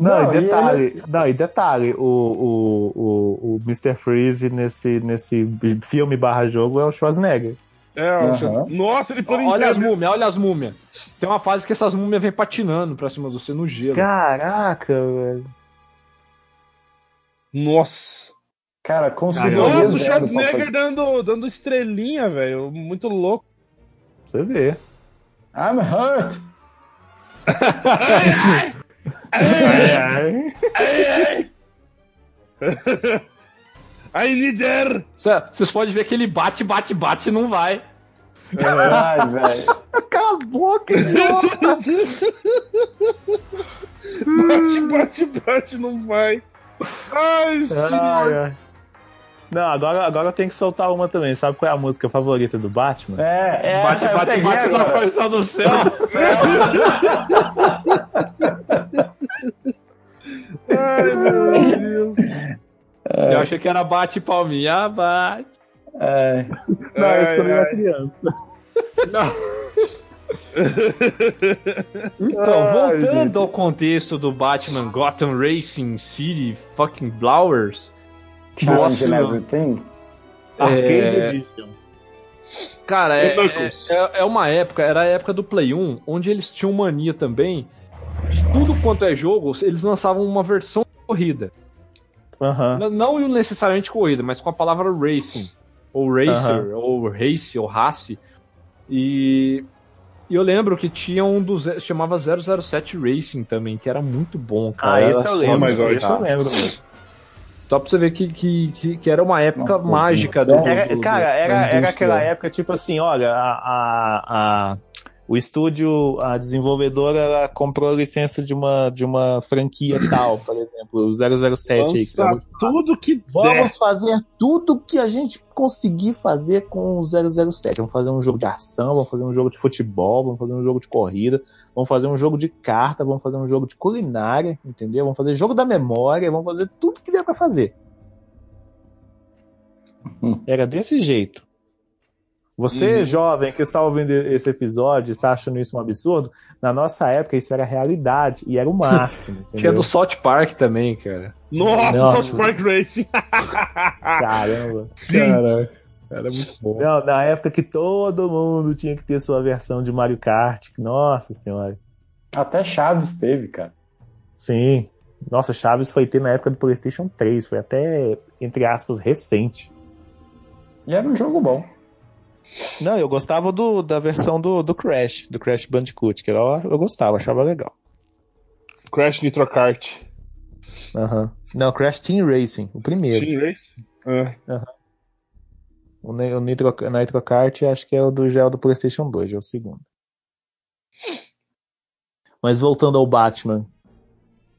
Não, Não, e detalhe, não, e detalhe, o, o, o, o Mr. Freeze nesse, nesse filme barra jogo é o Schwarzenegger. É, Aham. Nossa, ele plana em Olha as múmias, olha as múmias. Tem uma fase que essas múmias vêm patinando pra cima de você no gelo. Caraca, velho. Nossa! Cara, consumidor Nossa, o Schwarzenegger dando, dando estrelinha, velho. Muito louco. Você vê. I'm hurt. I need air! Cê- Vocês podem ver que ele bate, bate, bate e não vai. Ai, velho. Cala a boca, idiota. Bate, bate, bate, não vai. Ai, Ai, senhor. ai. Não, agora, agora eu tenho que soltar uma também. Sabe qual é a música favorita do Batman? É, Bate, essa eu bate, bate na agora. porção do céu. Ai, meu Deus. Eu achei que era bate palminha, bate. É. Não, Ai, esse quando eu era criança. Então, Ai, voltando gente. ao contexto do Batman Gotham Racing City fucking Blowers. Challenge and everything. Arcade É, Edition. Cara, é, Knuckles. é, é uma época, era a época do Play 1, onde eles tinham mania também. De tudo quanto é jogo, eles lançavam uma versão de corrida. Não necessariamente corrida, mas com a palavra racing. Ou racer, ou race, ou race. E, e eu lembro que tinha um dos. chamava 007 Racing também, que era muito bom, cara. Ah, esse eu lembro. Esse eu lembro mesmo. Só pra você ver que, que, que, que era uma época Nossa, mágica nossa. do, do- cara, era, era aquela época, tipo assim, olha, a, a, a- o estúdio, a desenvolvedora, ela comprou a licença de uma, de uma franquia tal, por exemplo, o 007 aí, que era- tudo que der. Vamos fazer tudo que a gente conseguir fazer com o 007. Vamos fazer um jogo de ação, vamos fazer um jogo de futebol, vamos fazer um jogo de corrida, vamos fazer um jogo de carta, vamos fazer um jogo de culinária, entendeu? Vamos fazer jogo da memória, vamos fazer tudo que der pra fazer. Hum. Era desse jeito. Você, Uhum. jovem, que está ouvindo esse episódio, está achando isso um absurdo, na nossa época isso era realidade e era o máximo. Tinha do South Park também, cara. Nossa, Nossa. South Park Racing. Caramba. Cara, era muito bom. Não, na época que todo mundo tinha que ter sua versão de Mario Kart. Nossa senhora. Até Chaves teve, cara. Sim. Nossa, Chaves foi ter na época do PlayStation 3. Foi até, entre aspas, recente. E era um jogo bom. Não, eu gostava do, da versão do, do Crash, do Crash Bandicoot, que eu, eu gostava, achava legal. Crash Nitro Kart. Aham. Não, Crash Team Racing, o primeiro. Team Racing? Ah. O, Ne- o Nitro, Nitro Kart acho que é o do gel do PlayStation 2, é o segundo. Mas voltando ao Batman,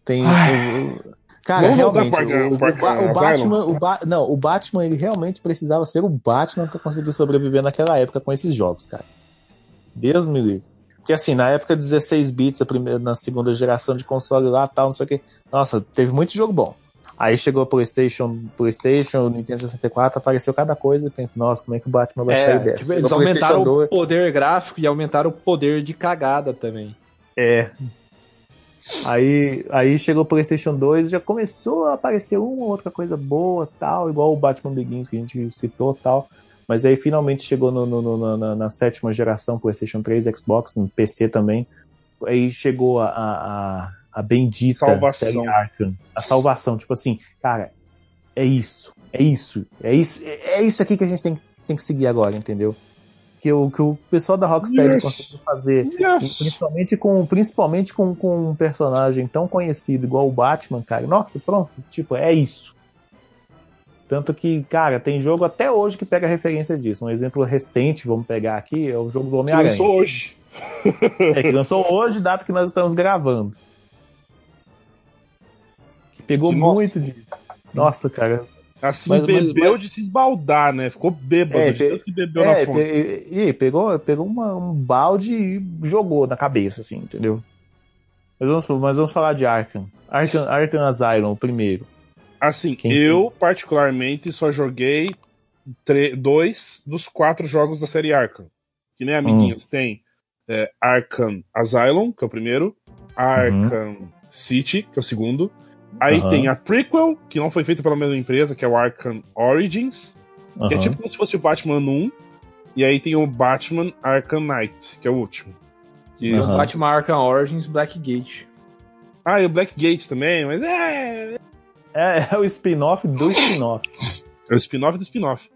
tem. o- cara, Vamos realmente, pra- o, o, pra- o Batman, o Ba- não, o Batman ele realmente precisava ser o Batman pra conseguir sobreviver naquela época com esses jogos, cara. Deus me livre. Porque assim, na época 16 bits, a primeira, na segunda geração de console lá, tal, não sei o que. Nossa, teve muito jogo bom. Aí chegou o PlayStation, PlayStation, o Nintendo 64, apareceu cada coisa e pensa, nossa, como é que o Batman vai sair É, dessa? tipo, eles aumentaram 2, o poder gráfico e aumentaram o poder de cagada também. É. Aí, aí chegou o PlayStation 2 já começou a aparecer uma ou outra coisa boa, tal, igual o Batman Begins que a gente citou, tal. Mas aí finalmente chegou no, no- no- na, na sétima geração, PlayStation 3, Xbox, no PC também. Aí chegou a, a, a, bendita Salvação. série Arkham. A salvação, tipo assim, cara, é isso, é isso, é isso, é, é isso aqui que a gente tem, tem que seguir agora, entendeu? Que o, que o pessoal da Rocksteady Yes. conseguiu fazer, Yes. principalmente com, principalmente com, com um personagem tão conhecido igual o Batman, cara. Nossa, pronto, tipo, é isso. Tanto que, cara, tem jogo até hoje que pega referência disso. Um exemplo recente, vamos pegar aqui, é o jogo do Homem-Aranha. Lançou hoje. É, que lançou hoje, data que nós estamos gravando. Que pegou Nossa. muito de. Nossa, cara. Assim, Mas- mas- bebeu mas- de se esbaldar, né? Ficou bêbado É, de tanto que bebeu É, na fonte. e, e pegou, pegou uma- um balde e jogou na cabeça, assim, entendeu? Mas vamos, mas vamos falar de Arkham. Arkham, Arkham Asylum, o primeiro. Assim, Quem- eu particularmente só joguei dois dos quatro jogos da série Arkham. Que nem amiguinhos. Tem é, Arkham Asylum, que é o primeiro. Arkham City, que é o segundo. Aí Aham. tem a prequel, que não foi feita pela mesma empresa, que é o Arkham Origins. Que é tipo como se fosse o Batman 1. E aí tem o Batman Arkham Knight, que é o último. Que- Aham. Batman Arkham Origins Blackgate. Ah, e o Blackgate também, mas é. É, é o spin-off do spin-off. É o spin-off do spin-off.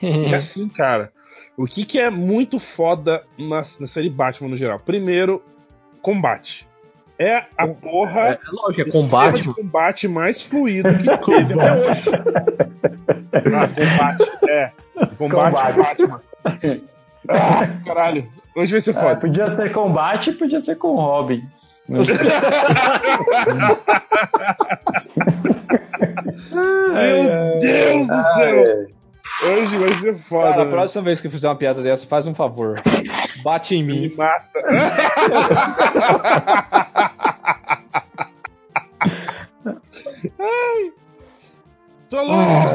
E assim, cara, o que, que é muito foda na, na série Batman no geral? Primeiro, combate. É a porra. É, lógico, é combate. de combate mais fluido que teve até hoje. Ah, combate, é. Combate, Batman. Ah, caralho. Hoje vai ser É, foda. podia ser combate, podia ser com Robin. Meu Deus do céu! Hoje vai ser foda. Cara, a próxima vez que eu fizer uma piada dessa, faz um favor. Bate em Me mim. mata. Ai, tô louco!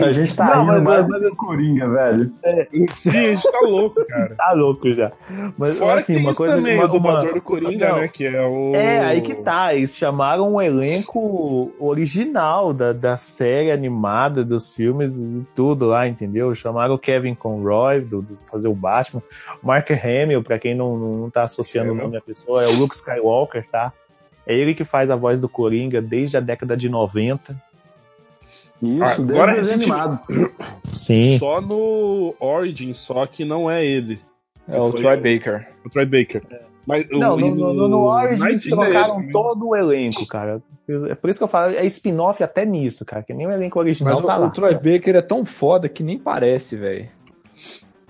A gente tá Não, rindo mas, mais é, do mas que o Coringa, velho. sim, a gente tá louco, cara. Tá louco já. Mas Fora assim, uma coisa. também, uma, uma- do Coringa, Não. né? Que é o. É, aí que tá. Eles chamaram o elenco original da, da série animada, dos filmes e tudo lá, entendeu? Chamaram o Kevin Conroy, do, do fazer o Batman. O Mark Hamill, pra quem não, não tá associando o nome à pessoa, é o Luke Skywalker, tá? É ele que faz a voz do Coringa desde a década de 90. Isso, Agora desde o desenho a gente- animado. Sim. Só no Origin, só que não é ele. É o Troy Baker. O Troy Baker. Mas o- Não, no, e no, no, no Origins trocaram Day- todo o elenco, cara. É por isso que eu falo, é spin-off até nisso, cara, que nem o elenco original Mas tá o, lá. o Troy Baker é tão foda que nem parece, velho.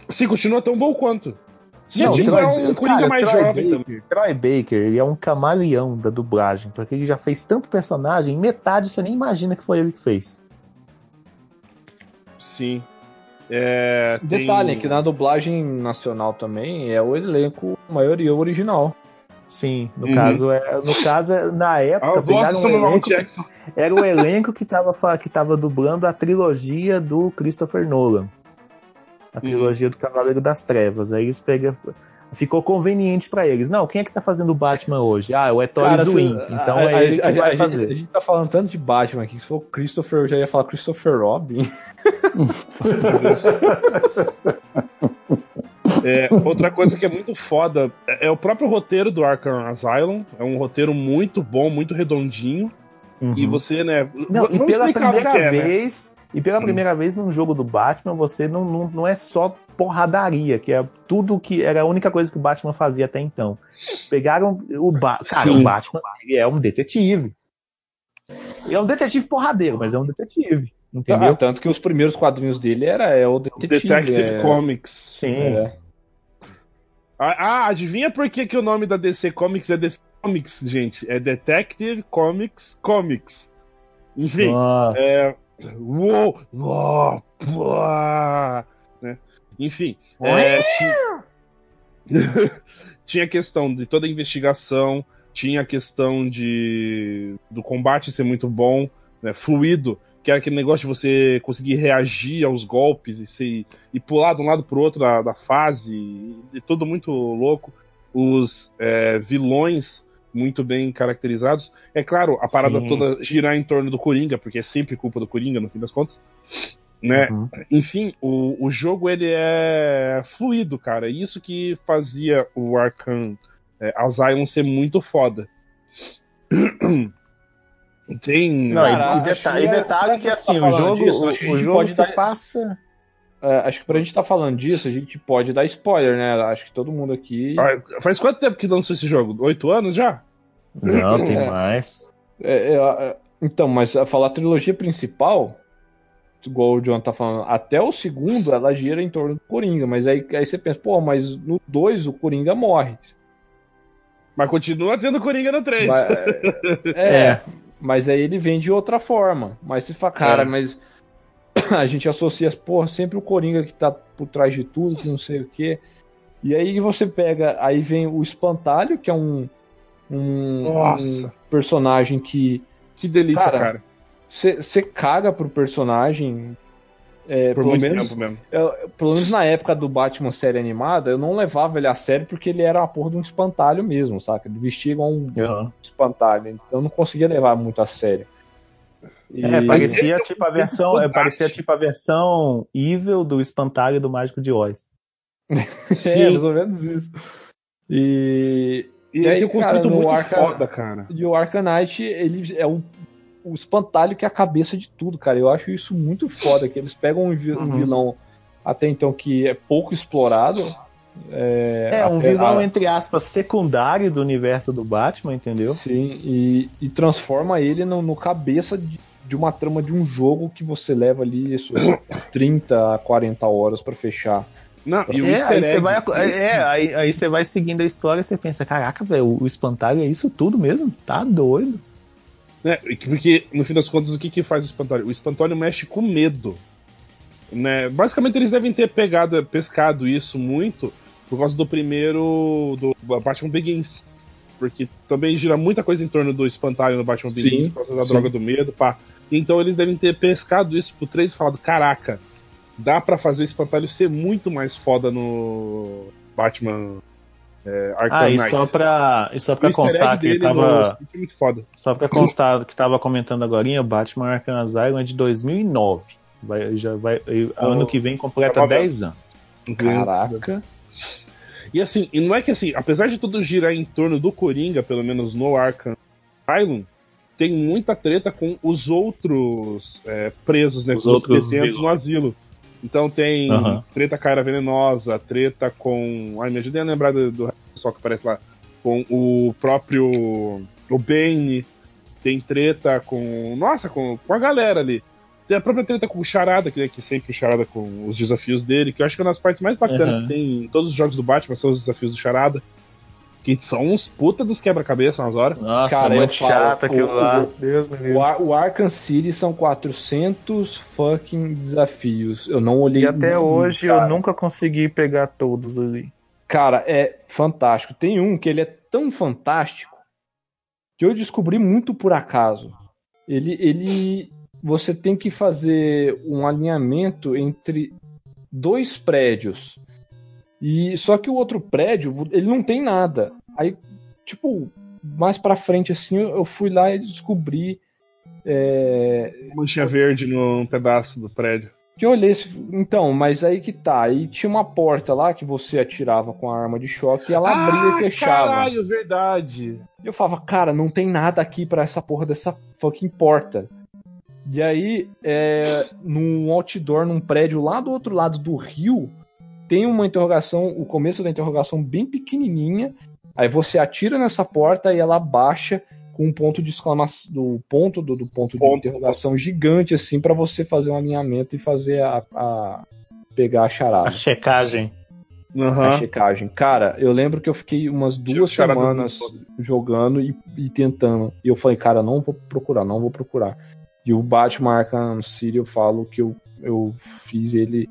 Sim, continua tão bom quanto. Não, Troy, é um cara, mais Troy jovem Baker, Troy Baker, ele é um camaleão da dublagem, porque ele já fez tanto personagem, metade você nem imagina que foi ele que fez. Sim. É, tem- Detalhe, que na dublagem nacional também é o elenco maioria original. Sim, no Uhum. caso é, no caso é, na Ah, época gosto pegaram um elenco, que- Jackson. era o elenco que tava fa- que tava dublando a trilogia do Christopher Nolan. A Uhum. trilogia do Cavaleiro das Trevas. Aí eles pegam ficou conveniente pra eles. Não, quem é que tá fazendo o Batman hoje? Ah, o Ettore Cara, Zwin. se- Então a, é a- ele que a- vai a fazer. Gente, a gente tá falando tanto de Batman aqui, que se for Christopher, eu já ia falar Christopher Robin. É, outra coisa que é muito foda é, é o próprio roteiro do Arkham Asylum. É um roteiro muito bom, muito redondinho. E Uhum. você, né? Não, e vamos pela explicar o que primeira é, né? vez, e pela primeira vez num jogo do Batman, você não, não, não é só porradaria, que é tudo que era a única coisa que o Batman fazia até então. Pegaram o Batman. Cara, Sim. o Batman ele é um detetive. Ele é um detetive porradeiro, mas é um detetive. Entendeu? Ah, tanto que os primeiros quadrinhos dele era é o Detetive. Detective é, Comics. Sim. é. Ah, ah, adivinha por que, que o nome da DC Comics é DC Comics, gente? É Detective Comics Comics. Enfim, Nossa. é. Uou! Uou! Pua! Né? Enfim. é, ti- tinha a questão de toda a investigação, tinha a questão de do combate ser muito bom, né, fluido, que era aquele negócio de você conseguir reagir aos golpes e, se, e pular de um lado pro outro da, da fase, e tudo muito louco. Os é, vilões muito bem caracterizados. É claro, a parada Sim. toda girar em torno do Coringa, porque é sempre culpa do Coringa, no fim das contas. Né? Uhum. Enfim, o, o jogo ele é fluido, cara. Isso que fazia o Arkham é, Asylum ser muito foda. Tem. Não, e- e, detalhe, e que é- detalhe que tá assim, o falando jogo, disso, o, o jogo pode se dar- passa. é, acho que pra gente estar falando disso, a gente pode dar spoiler, né? Acho que todo mundo aqui. Ah, Faz quanto tempo que lançou esse jogo? Oito anos já? Não, tem É. mais. É, é, é, então, mas a falar a trilogia principal, igual o John tá falando, até o segundo ela gira em torno do Coringa, mas aí, aí você pensa, pô, mas no 2 o Coringa morre. Mas continua tendo Coringa no 3. Mas, é, mas aí ele vem de outra forma. Mas você fala, cara, É. mas a gente associa, porra, sempre o Coringa que tá por trás de tudo, que não sei o quê. E aí você pega, aí vem o Espantalho, que é um, um, um personagem que Que delícia, cara. você caga pro personagem. É, Por pelo, muito menos, tempo mesmo. eu- pelo menos na época do Batman série animada, eu não levava ele a sério porque ele era uma porra de um espantalho mesmo, saca? Ele vestia igual um Uhum. espantalho. Então eu não conseguia levar muito a sério. E- É, parecia tipo a versão, é, parecia tipo a versão evil do espantalho do Mágico de Oz. É, mais ou menos isso. E, E, E aí, um conceito cara, muito Arca- foda, cara. e o Arcanite, ele é o, o espantalho que é a cabeça de tudo, cara. Eu acho isso muito foda, que eles pegam um, vi- um Uhum. vilão até então que é pouco explorado. É, É, um até- vilão, a- entre aspas, secundário do universo do Batman, entendeu? Sim, e, e transforma ele no, no cabeça de, de uma trama de um jogo que você leva ali suas 30 a 40 horas pra fechar. Não, e o é, aí você vai, é, aí, aí você vai seguindo a história e você pensa, caraca, velho, o espantalho é isso tudo mesmo? Tá doido. Né, porque, no fim das contas, o que, que faz o espantalho? O espantalho mexe com medo. Né? Basicamente, eles devem ter pegado, pescado isso muito por causa do primeiro. do Batman Begins. Porque também gira muita coisa em torno do espantalho no Batman Sim, Begins, por causa da sim. droga do medo, pá. Então eles devem ter pescado isso pro 3 e falado: caraca, dá pra fazer o espantalho ser muito mais foda no Batman é, Ah, e Knight. só pra, e só O pra constar que tava. no- é. Só pra constar que tava comentando agora, o Batman Arkham Asylum é de 2009. Vai, já vai, e ano que vem completa Tava 10 anos. Caraca. E assim, e não é que assim, apesar de tudo girar em torno do Coringa, pelo menos no Arkham Asylum, tem muita treta com os outros é, presos, né? Os com os outros detentos no asilo. Então tem treta com a Era Venenosa, treta com. Ai, me ajudem a lembrar do, do pessoal que aparece lá. Com o próprio. O Bane. Tem treta com. Nossa, com, com a galera ali. Tem a própria treta com o Charada, que, né, que sempre o Charada com os desafios dele, que eu acho que é uma das partes mais bacanas Uhum. que tem em todos os jogos do Batman, são os desafios do Charada. Que são uns puta dos quebra-cabeça umas horas. Nossa, Cara, muito chato aquilo o- lá. o- Deus me livre. O, Ar- o Arkham City são 400 fucking desafios. Eu não olhei. E até nenhum, hoje cara. eu nunca consegui pegar todos ali. Cara, é fantástico. Tem um que ele é tão fantástico que eu descobri muito por acaso. Ele, ele, você tem que fazer um alinhamento entre dois prédios. E só que o outro prédio, ele não tem nada. Aí, tipo, mais pra frente assim, eu fui lá e descobri é, Manchinha verde num pedaço do prédio. que eu olhei, esse- então, mas aí que tá. Aí tinha uma porta lá que você atirava com a arma de choque e ela abria e fechava. Caralho, verdade. Eu falava, cara, não tem nada aqui pra essa porra dessa fucking porta. E aí, é, num outdoor, num prédio lá do outro lado do rio, tem uma interrogação, o começo da interrogação bem pequenininha. Aí você atira nessa porta e ela baixa com um ponto de exclamação, do ponto do, do ponto de Ponto. interrogação gigante assim pra você fazer um alinhamento e fazer a, a- pegar a charada. A checagem. Aham. A checagem. Cara, eu lembro que eu fiquei umas duas semanas jogando e, e tentando. E eu falei, cara, não vou procurar, não vou procurar. E o Batman Arkham City eu falo que eu, eu fiz ele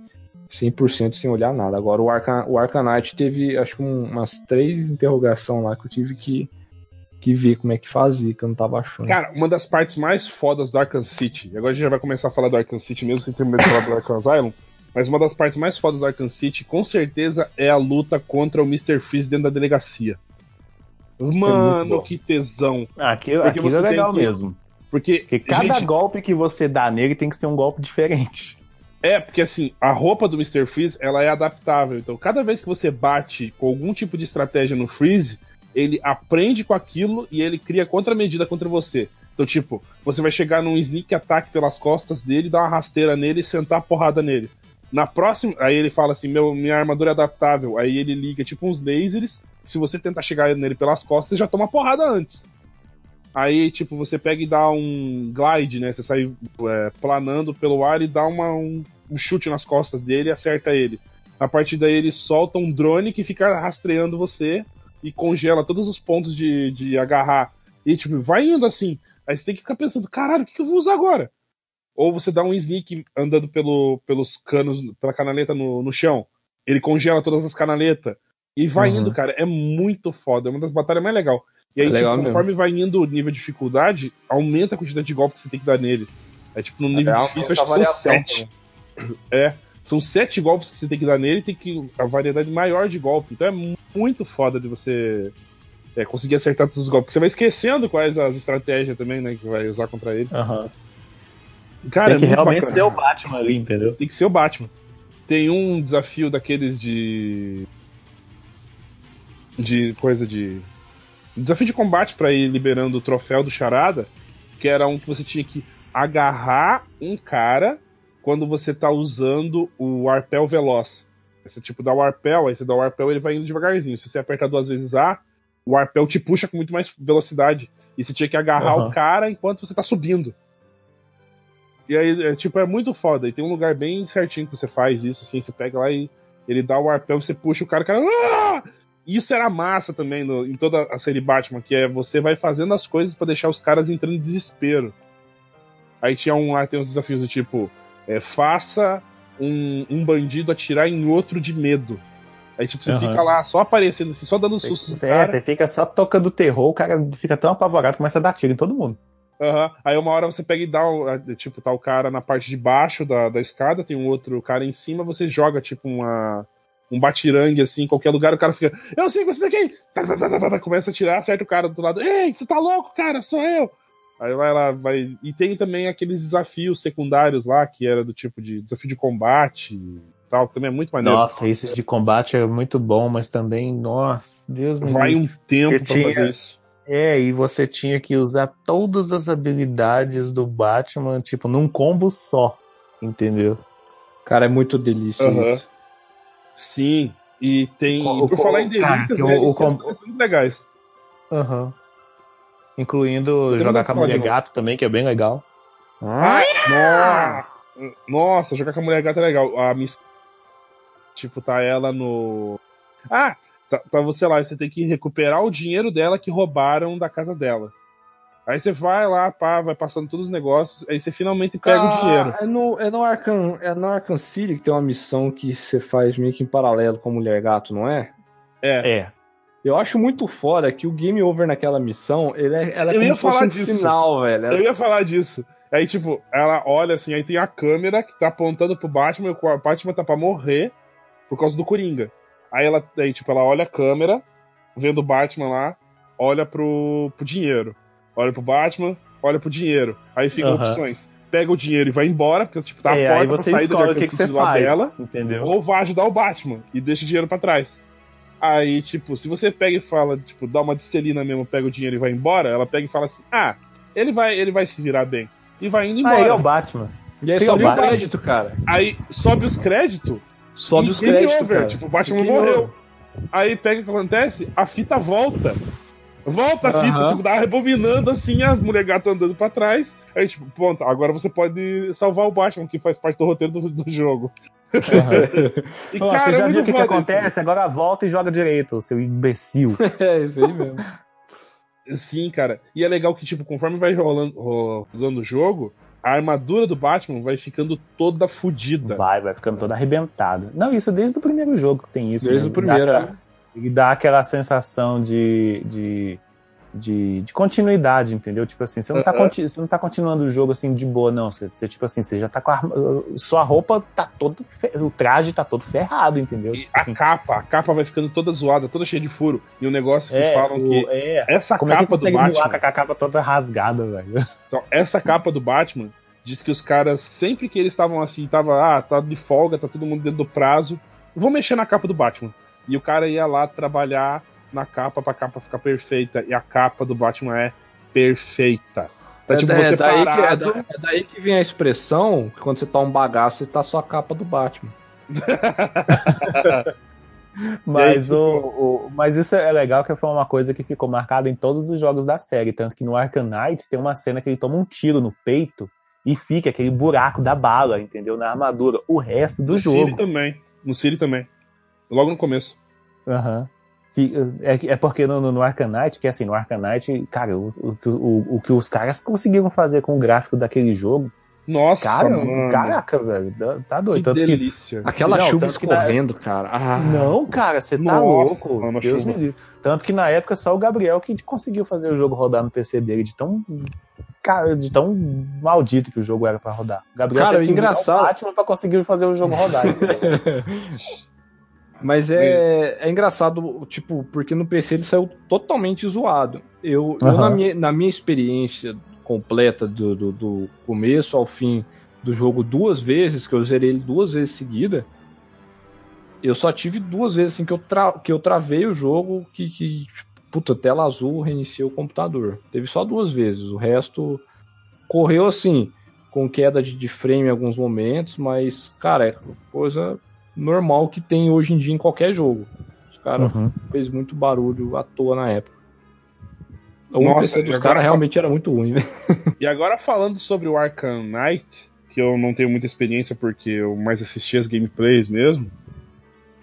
100% sem olhar nada. Agora o Arkham, o Knight teve, acho que um- umas três interrogações lá que eu tive que, que ver como é que fazia, que eu não tava achando. Cara, uma das partes mais fodas do Arkham City, e agora a gente já vai começar a falar do Arkham City mesmo sem terminar de falar do Arkham Asylum, mas uma das partes mais fodas do Arkham City, com certeza, é a luta contra o Mr. Freeze dentro da delegacia. Mano, bom. que tesão. Ah, aquilo, aquilo é legal que- mesmo. Porque, Porque cada gente, golpe que você dá nele tem que ser um golpe diferente. É, porque assim, a roupa do Mr. Freeze, ela é adaptável. Então, cada vez que você bate com algum tipo de estratégia no Freeze, ele aprende com aquilo e ele cria contramedida contra você. Então, tipo, você vai chegar num sneak attack pelas costas dele, dar uma rasteira nele e sentar a porrada nele. Na próxima, aí ele fala assim: meu, minha armadura é adaptável. Aí ele liga tipo uns lasers. Se você tentar chegar nele pelas costas, você já toma porrada antes. Aí, tipo, você pega e dá um glide, né? Você sai é, planando pelo ar e dá uma, um, um chute nas costas dele e acerta ele. A partir daí ele solta um drone que fica rastreando você e congela todos os pontos de, de agarrar. E tipo, vai indo assim. Aí você tem que ficar pensando, caralho, o que, que eu vou usar agora? Ou você dá um sneak andando pelo, pelos canos, pela canaleta no, no chão. Ele congela todas as canaletas. E vai Uhum. indo, cara. É muito foda. É uma das batalhas mais legais. E aí, É legal tipo, mesmo. conforme vai indo o nível de dificuldade, aumenta a quantidade de golpes que você tem que dar nele. É tipo, no nível É, difícil, acho que são sete. É. São sete golpes que você tem que dar nele e tem que. a variedade maior de golpes. Então é mu- muito foda de você é, conseguir acertar todos os golpes. Você vai esquecendo quais as estratégias também, né? Que vai usar contra ele. Aham. Cara, Tem é que muito realmente bacana. ser o Batman ali, entendeu? Tem que ser o Batman. Tem um desafio daqueles de. De coisa de. Desafio de combate pra ir liberando o troféu do Charada. Que era um que você tinha que agarrar um cara quando você tá usando o arpel veloz. Você tipo dá o arpel, aí você dá o arpel ele vai indo devagarzinho. Se você apertar duas vezes A, o arpel te puxa com muito mais velocidade. E você tinha que agarrar Aham. o cara enquanto você tá subindo. E aí, é, tipo, é muito foda. E tem um lugar bem certinho que você faz isso, assim, você pega lá e ele dá o arpel, você puxa o cara, o cara. "Ah!" Isso era massa também no- em toda a série Batman, que é você vai fazendo as coisas pra deixar os caras entrando em desespero. Aí tinha um lá, tem uns desafios do tipo, é, faça um, um bandido atirar em outro de medo. Aí, tipo, você Aham. fica lá só aparecendo, assim, só dando Você, susto no você- cara. é, você fica só tocando terror, o cara fica tão apavorado, começa a dar tiro em todo mundo. Aham. Aí uma hora você pega e dá, tipo, tá o cara na parte de baixo da, da escada, tem um outro cara em cima, você joga, tipo, uma, um batirangue, assim, em qualquer lugar, o cara fica, eu sei que você daqui! Tá, tá, tá, tá, tá, começa a tirar, acerta o cara do outro lado, ei, você tá louco, cara, sou eu! Aí vai lá, vai. E tem também aqueles desafios secundários lá, que era do tipo de desafio de combate e tal, que também é muito maneiro. Nossa, esses de combate é muito bom, mas também, nossa, Deus me Vai livre. um tempo Eu pra tinha- fazer isso. É, e você tinha que usar todas as habilidades do Batman, tipo, num combo só, entendeu? Cara, é muito delícia Aham. isso. Sim. E tem. O- por o- falar em cara, delícias, que o- né, o eles são com- muito legais. Aham. Incluindo Tem jogar com a mulher gato também, que é bem legal. Ah, nossa, nossa, jogar com a mulher gata é legal. A miss... Tipo, tá ela no. Ah! Tá, tá você lá, você tem que recuperar o dinheiro dela que roubaram da casa dela. Aí você vai lá, pá, vai passando todos os negócios, aí você finalmente pega o dinheiro. É no, é, no Arkham, é no Arkham City que tem uma missão que você faz meio que em paralelo com a Mulher Gato, não é? É. É. Eu acho muito foda que o game over naquela missão, ele é, ela é Eu como ia se fosse falar um disso. final, velho. Eu ia falar disso. Aí, tipo, ela olha assim, aí tem a câmera que tá apontando pro Batman, e o Batman tá pra morrer por causa do Coringa. Aí ela, aí, tipo, ela olha a câmera, vendo o Batman lá, olha pro, pro dinheiro. Olha pro Batman, olha pro dinheiro. Aí ficam Aham. opções. Pega o dinheiro e vai embora, porque tipo, tá a é, porta aí pra você sair escolhe do o que, que você faz, dela, entendeu? ou vai ajudar o Batman e deixa o dinheiro pra trás. Aí, tipo, se você pega e fala, tipo, dá uma distelina mesmo, pega o dinheiro e vai embora, ela pega e fala assim: "Ah, ele vai, ele vai se virar bem". E vai indo Ah, ele é embora. o Batman. E aí Tem sobe o Batman. crédito, cara. Aí sobe os créditos, Sobe os créditos, over, cara. Tipo, o Batman morreu. over. Aí pega o que acontece, a fita volta. Volta a fita, Aham. tipo, dá rebobinando assim, a mulher gata andando pra trás. Aí, tipo, pronto, agora você pode salvar o Batman, que faz parte do roteiro do, do jogo. E, Pô, cara, você já viu o que, que acontece? Agora volta e joga direito, seu imbecil. É, isso aí mesmo. isso. Sim, cara. E é legal que, tipo, conforme vai rolando, rolando o jogo, a armadura do Batman vai ficando toda fodida. Vai, vai ficando toda arrebentada. Não, isso desde o primeiro jogo que tem isso. Desde né? o primeiro, Dá é. E dá aquela sensação de, de, de, de continuidade, entendeu? Tipo assim, você não, tá, conti- você não tá continuando o jogo assim de boa, não. Você, você, tipo assim, você já tá com a. Sua roupa tá todo. O traje tá todo ferrado, entendeu? Tipo a assim, capa, a capa vai ficando toda zoada, toda cheia de furo. E um negócio que é, falam o- que é. essa Como é que capa do Batman. voar com a capa toda rasgada, velho? Então, essa capa do Batman diz que os caras, sempre que eles estavam assim, tava, ah, tá de folga, tá todo mundo dentro do prazo, vou mexer na capa do Batman. E o cara ia lá trabalhar na capa pra capa ficar perfeita. E a capa do Batman é perfeita. Tá É, tipo é daí que, é, parado. da- é daí que vem a expressão que quando você tá um bagaço, você tá só a capa do Batman. Mas, o, o- mas isso é legal que foi uma coisa que ficou marcada em todos os jogos da série. Tanto que no Arkham Knight tem uma cena que ele toma um tiro no peito e fica aquele buraco da bala, entendeu? Na armadura. O resto do no Siri jogo. também. No Siri também. Logo no começo. Aham. Que, É, é porque no, no, no Knight, que assim, no Knight, cara, o, o, o, o que os caras conseguiram fazer com o gráfico daquele jogo, Nossa, cara, mano. caraca, velho, tá- doido. que Tanto que delícia. Aquela Não, chuva que na- escorrendo, cara. Ah, Não, cara, você tá louco. mano, Deus chuva. me livre. Tanto que na época só o Gabriel que conseguiu fazer o jogo rodar no PC dele, de tão. Cara, de tão maldito que o jogo era pra rodar. O Gabriel Cara, teve que engraçado- Batman pra conseguir fazer o jogo rodar. Mas é, é engraçado, tipo, porque no PC ele saiu totalmente zoado. Eu, eu, Aham. na, minha, na minha experiência completa do, do, do começo ao fim do jogo duas vezes, que eu zerei ele duas vezes seguida, eu só tive duas vezes assim que eu, tra que eu travei o jogo que, que puta, tela azul, reiniciei o computador. Teve só duas vezes, o resto correu assim, com queda de, de frame em alguns momentos, mas, cara, é coisa normal que tem hoje em dia em qualquer jogo. Os caras Uhum. fez muito barulho à toa na época. O Nossa, PC e dos agora- caras realmente era muito ruim, né? E agora falando sobre o Arkham Knight, que eu não tenho muita experiência porque eu mais assisti as gameplays mesmo.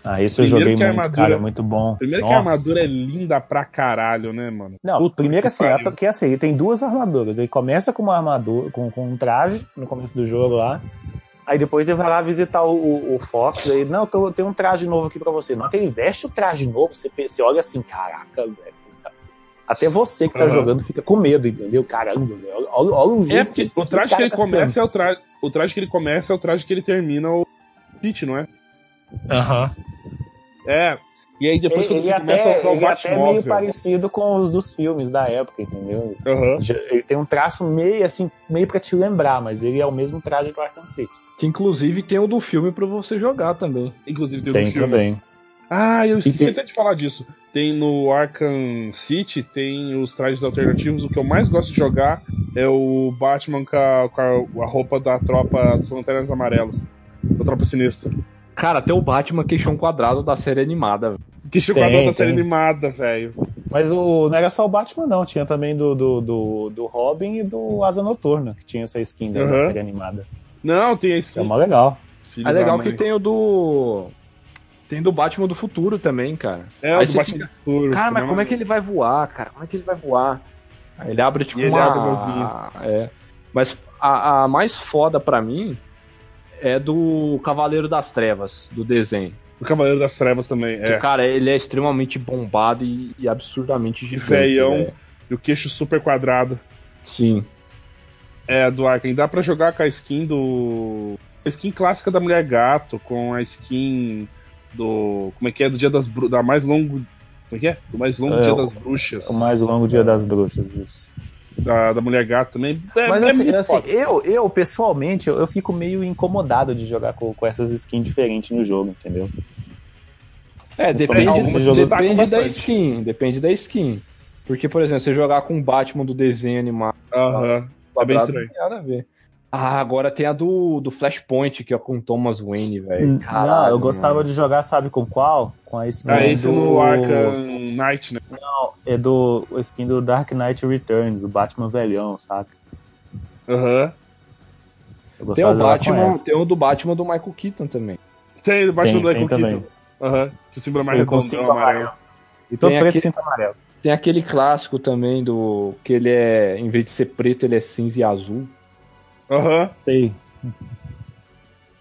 Ah, isso eu Primeiro joguei que a muito, armadura- cara, muito bom. Primeiro que a Nossa. armadura é linda pra caralho, né, mano? Não, Puta primeiro que assim, é porque assim, ele tem duas armaduras. Ele começa com uma armadura, com, com um traje no começo do jogo lá. Aí depois ele vai lá visitar o, o, o Fox. Aí, não, tô, tem um traje novo aqui pra você. Hora que ele veste o traje novo, você, você olha assim, caraca, velho. Até você que tá Aham. jogando fica com medo, entendeu? Caramba, velho. Olha, olha, olha o jeito É porque esse- o traje que ele tá começa é o traje. O traje que ele começa é o traje que ele termina o Pit, não é? ficando. Aham. É. E aí depois quando Ele, você ele começa a até, usar o ele é até meio Batmóvel. parecido com os dos filmes da época, entendeu? Já- Ele tem um traço meio assim, meio pra te lembrar, mas ele é o mesmo traje do Arkham City. Que inclusive tem o do filme pra você jogar também. Inclusive tem, o Tem também. Ah, eu esqueci tem- até de falar disso. Tem no Arkham City, tem os trajes alternativos. O que eu mais gosto de jogar é o Batman com a, com a- a roupa da tropa dos Lanternas Amarelos. Da tropa sinistra. Cara, até o Batman queixão quadrado da série animada. Que Tem, da série tem. animada, velho. Mas o, não era só o Batman, não. Tinha também do, do, do, do Robin e do Asa Noturna, que tinha essa skin da Uhum. série animada. Não, tem a skin. É mó legal. filho É legal que tem o do. Tem do Batman do futuro também, cara. É, Aí o do Batman fica, do futuro. Cara, mas Não, como é que ele vai voar, cara? Como é que ele vai voar? Aí ele abre tipo E ele uma. abre. É. Mas a, a mais foda pra mim é do Cavaleiro das Trevas, do desenho. O Cavaleiro das Trevas também. Que, É. cara, ele é extremamente bombado e, e absurdamente gigante. feião. E o queixo super quadrado. Sim. É, do Arkham. Dá pra jogar com a skin do. A skin clássica da Mulher Gato, com a skin do. Como é que é? Do Dia das Bruxas. Da mais longo. Como é que é? Do mais longo É, Dia das Bruxas. O mais longo dia das bruxas, isso. Da, da Mulher Gato também. É, Mas é assim, assim, eu, eu, pessoalmente, eu, eu fico meio incomodado de jogar com, com essas skins diferentes no jogo, entendeu? É, depende, depende da skin. Depende da skin. Porque, por exemplo, você jogar com o Batman do desenho animado. Aham. É bem quadrado, estranho. Não tem nada a ver. Ah, agora tem a do, do Flashpoint, que é com Thomas Wayne, velho. Não, Caralho, eu gostava mano. de jogar, sabe com qual? Com a skin esse do... no Arkham Knight, né? Não, é do o skin do Dark Knight Returns, o Batman velhão, saca? Aham. Eu Tem o, Batman, tem o do Batman do Michael Keaton também. Tem, do Batman Tem, do tem Michael também. Keaton. Aham. Que o símbolo é mais redondão, cinto amarelo. amarelo. E todo Tem preto aqui- e cinto amarelo. Tem aquele clássico também do. que ele é. em vez de ser preto, ele é cinza e azul. Aham. Sei.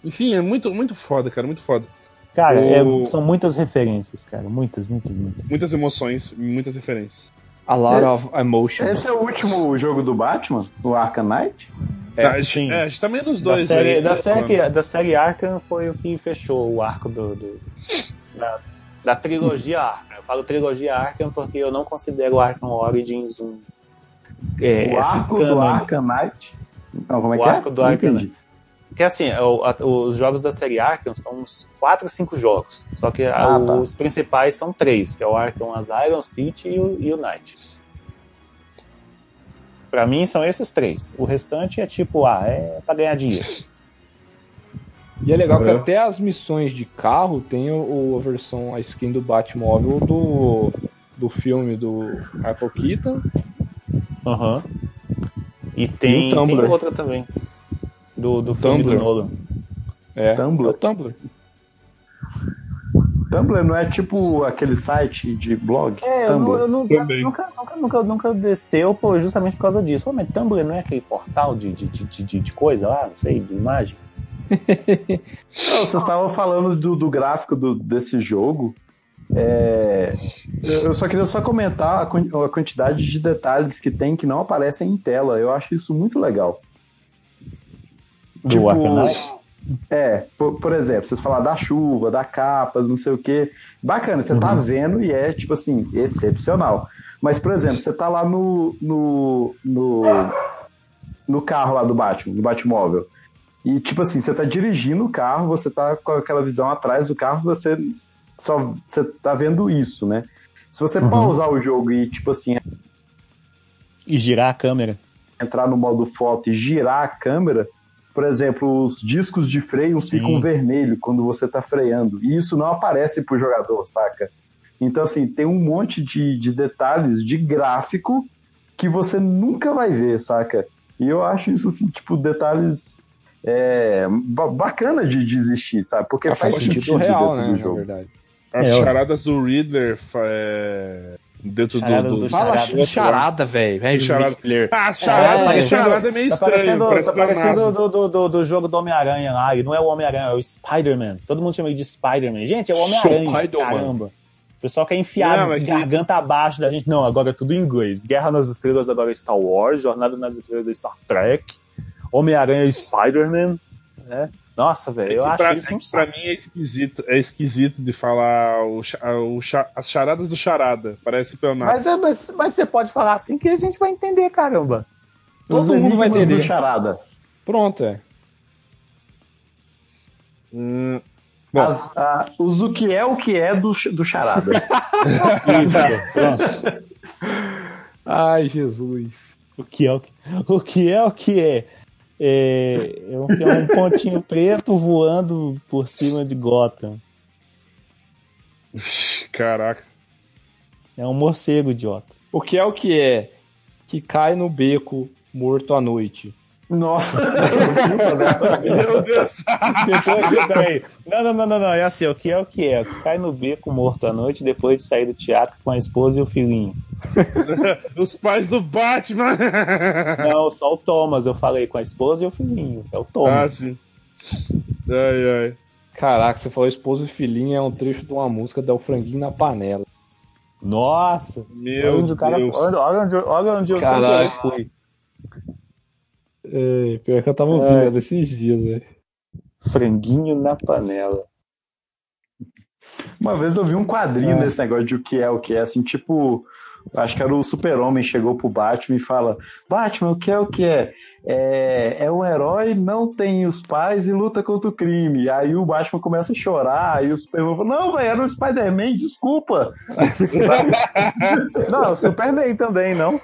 Enfim, é muito, muito foda, cara. Muito foda. Cara, O- é- são muitas referências, cara. Muitas, muitas, muitas. Muitas emoções, muitas referências. A lot É. of emotion. Esse é o último jogo do Batman, o Arkham Knight? É, Tá, sim. É, a gente tá meio dos Da dois série, aí. da, tá série, falando. da série Arkham foi o que fechou o arco do, do- da, da trilogia Arkham. Eu falo trilogia Arkham porque eu não considero o Arkham Origins um. É, o arco do. Arkham Knight? Não, como é O que é? arco do Arkham entendi. Porque assim, é o- a- os jogos da série Arkham são uns 4 ou 5 jogos. Só que a- Ah, tá. os principais são três, que é o Arkham Asylum, City e o, e o Knight. Pra mim são esses três. O restante é tipo, ah, é pra ganhar dinheiro. E é legal que até as missões de carro tem o, o- a versão, a skin do Batmóvel do, do filme do Michael Keaton. Aham. E tem, E tem outra também. Do, do filme do Tumblr. Nolan. É, Tumblr? é o Tumblr. Tumblr não é tipo aquele site de blog? É, eu, Tumblr. eu nunca, Também. nunca, nunca, nunca, nunca desceu pô, justamente por causa disso. Pô, mas Tumblr não é aquele portal de, de, de, de, de coisa lá, não sei, de imagem? Não, vocês estavam falando do, do gráfico do- desse jogo. É, eu eu só queria só comentar a, a quantidade de detalhes que tem que não aparecem em tela. Eu acho isso muito legal. Do Tipo, Knight? É, por, por exemplo, vocês falaram da chuva, da capa, não sei o quê. Bacana, você tá vendo e é, tipo assim, excepcional. Mas, por exemplo, você tá lá no, no, no, no carro lá do Batman, no Batmóvel. E, tipo assim, você tá dirigindo o carro, você tá com aquela visão atrás do carro, você só você tá vendo isso, né? Se você pausar o jogo e, tipo assim, E girar a câmera. entrar no modo foto e girar a câmera, por exemplo, os discos de freio Sim. ficam vermelho quando você está freando. E isso não aparece pro jogador, saca? Então, assim, tem um monte de, de detalhes de gráfico que você nunca vai ver, saca? E eu acho isso, assim, tipo, detalhes é, ba- bacana de, de existir, sabe? Porque É, faz, faz sentido, sentido real, dentro né? do Na jogo. verdade. As É, charadas do Riddler é, dentro do. do do... Fala Charada. charada, velho. Velho, Charada. Riddler. Ah, charada, É, parecendo- charada é meio Tá estranho. parecendo, parece tá parecendo do, do, do, do jogo do Homem-Aranha lá. E não é o Homem-Aranha, é o Spider-Man. Todo mundo chama ele de Spider-Man. Gente, é o Homem-Aranha. Caramba. O pessoal quer enfiar Não, é que- garganta abaixo da gente. Não, agora é tudo em inglês. Guerra nas Estrelas agora é Star Wars. Jornada nas Estrelas é Star Trek. Homem-Aranha é Spider-Man. né? Nossa, velho, eu É que acho pra, isso é um que pra mim é esquisito, é esquisito de falar o, o as charadas do charada. Parece pleonasmo. Mas, é, mas, mas você pode falar assim que a gente vai entender, caramba. Todo Os mundo vai entender. charada. Pronto, é. Hum. As- a- os o que é o que é do, do charada. Isso, pronto. Ai, Jesus. O que é o que, o que é o que é? É, é um, é um pontinho preto voando por cima de Gotham. Caraca. É um morcego idiota. O que é o que é? Que cai no beco morto à noite. Nossa! Meu Deus. Depois, peraí. Não, não, não, não, não. É assim, o que é o que é? Cai no beco morto à noite depois de sair do teatro com a esposa e o filhinho. Os pais do Batman. Não, só o Thomas, eu falei com a esposa e o filhinho. É o ah, Thomas. sim. Ai, ai. Caraca, você falou esposo e filhinho é um trecho de uma música Del Franguinho na Panela. Nossa! Meu olha onde, o cara, Deus. olha, olha onde, olha onde eu sempre fui. É, pior que eu tava ouvindo esses dias, velho. Franguinho na panela. Uma vez eu vi um quadrinho É. nesse negócio de o que é o que é, assim, tipo, acho que era o super-homem, chegou pro Batman e fala, Batman, o que é o que é? É, é um herói, não tem os pais e luta contra o crime. Aí o Batman começa a chorar, aí o Superman fala, não, velho, era o Spider-Man, desculpa. Não, Superman também, não?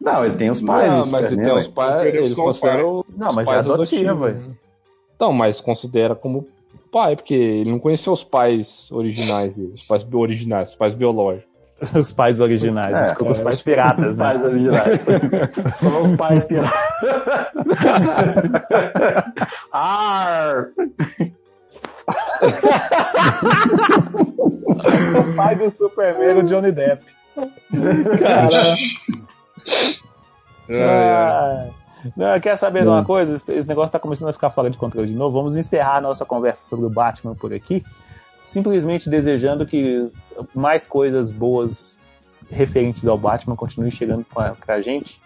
Não, ele tem os pais. Não, mas ele tem os pais, Ele considera os Não, mas é velho. né? Então, mas considera como pai, porque ele não conheceu os pais originais dele, os pais originais, os pais biológicos. Os pais originais. É, ele ficou com os pais Os piratas, né? pais originais. São os pais piratas. Ar! o pai do Superman, o Johnny Depp. Cara, Ai, ai. Ah, não, quer saber de uma coisa? Esse, negócio tá começando a ficar fora de controle de novo. Vamos encerrar a nossa conversa sobre o Batman por aqui. Simplesmente desejando que mais coisas boas referentes ao Batman continuem chegando pra, pra gente,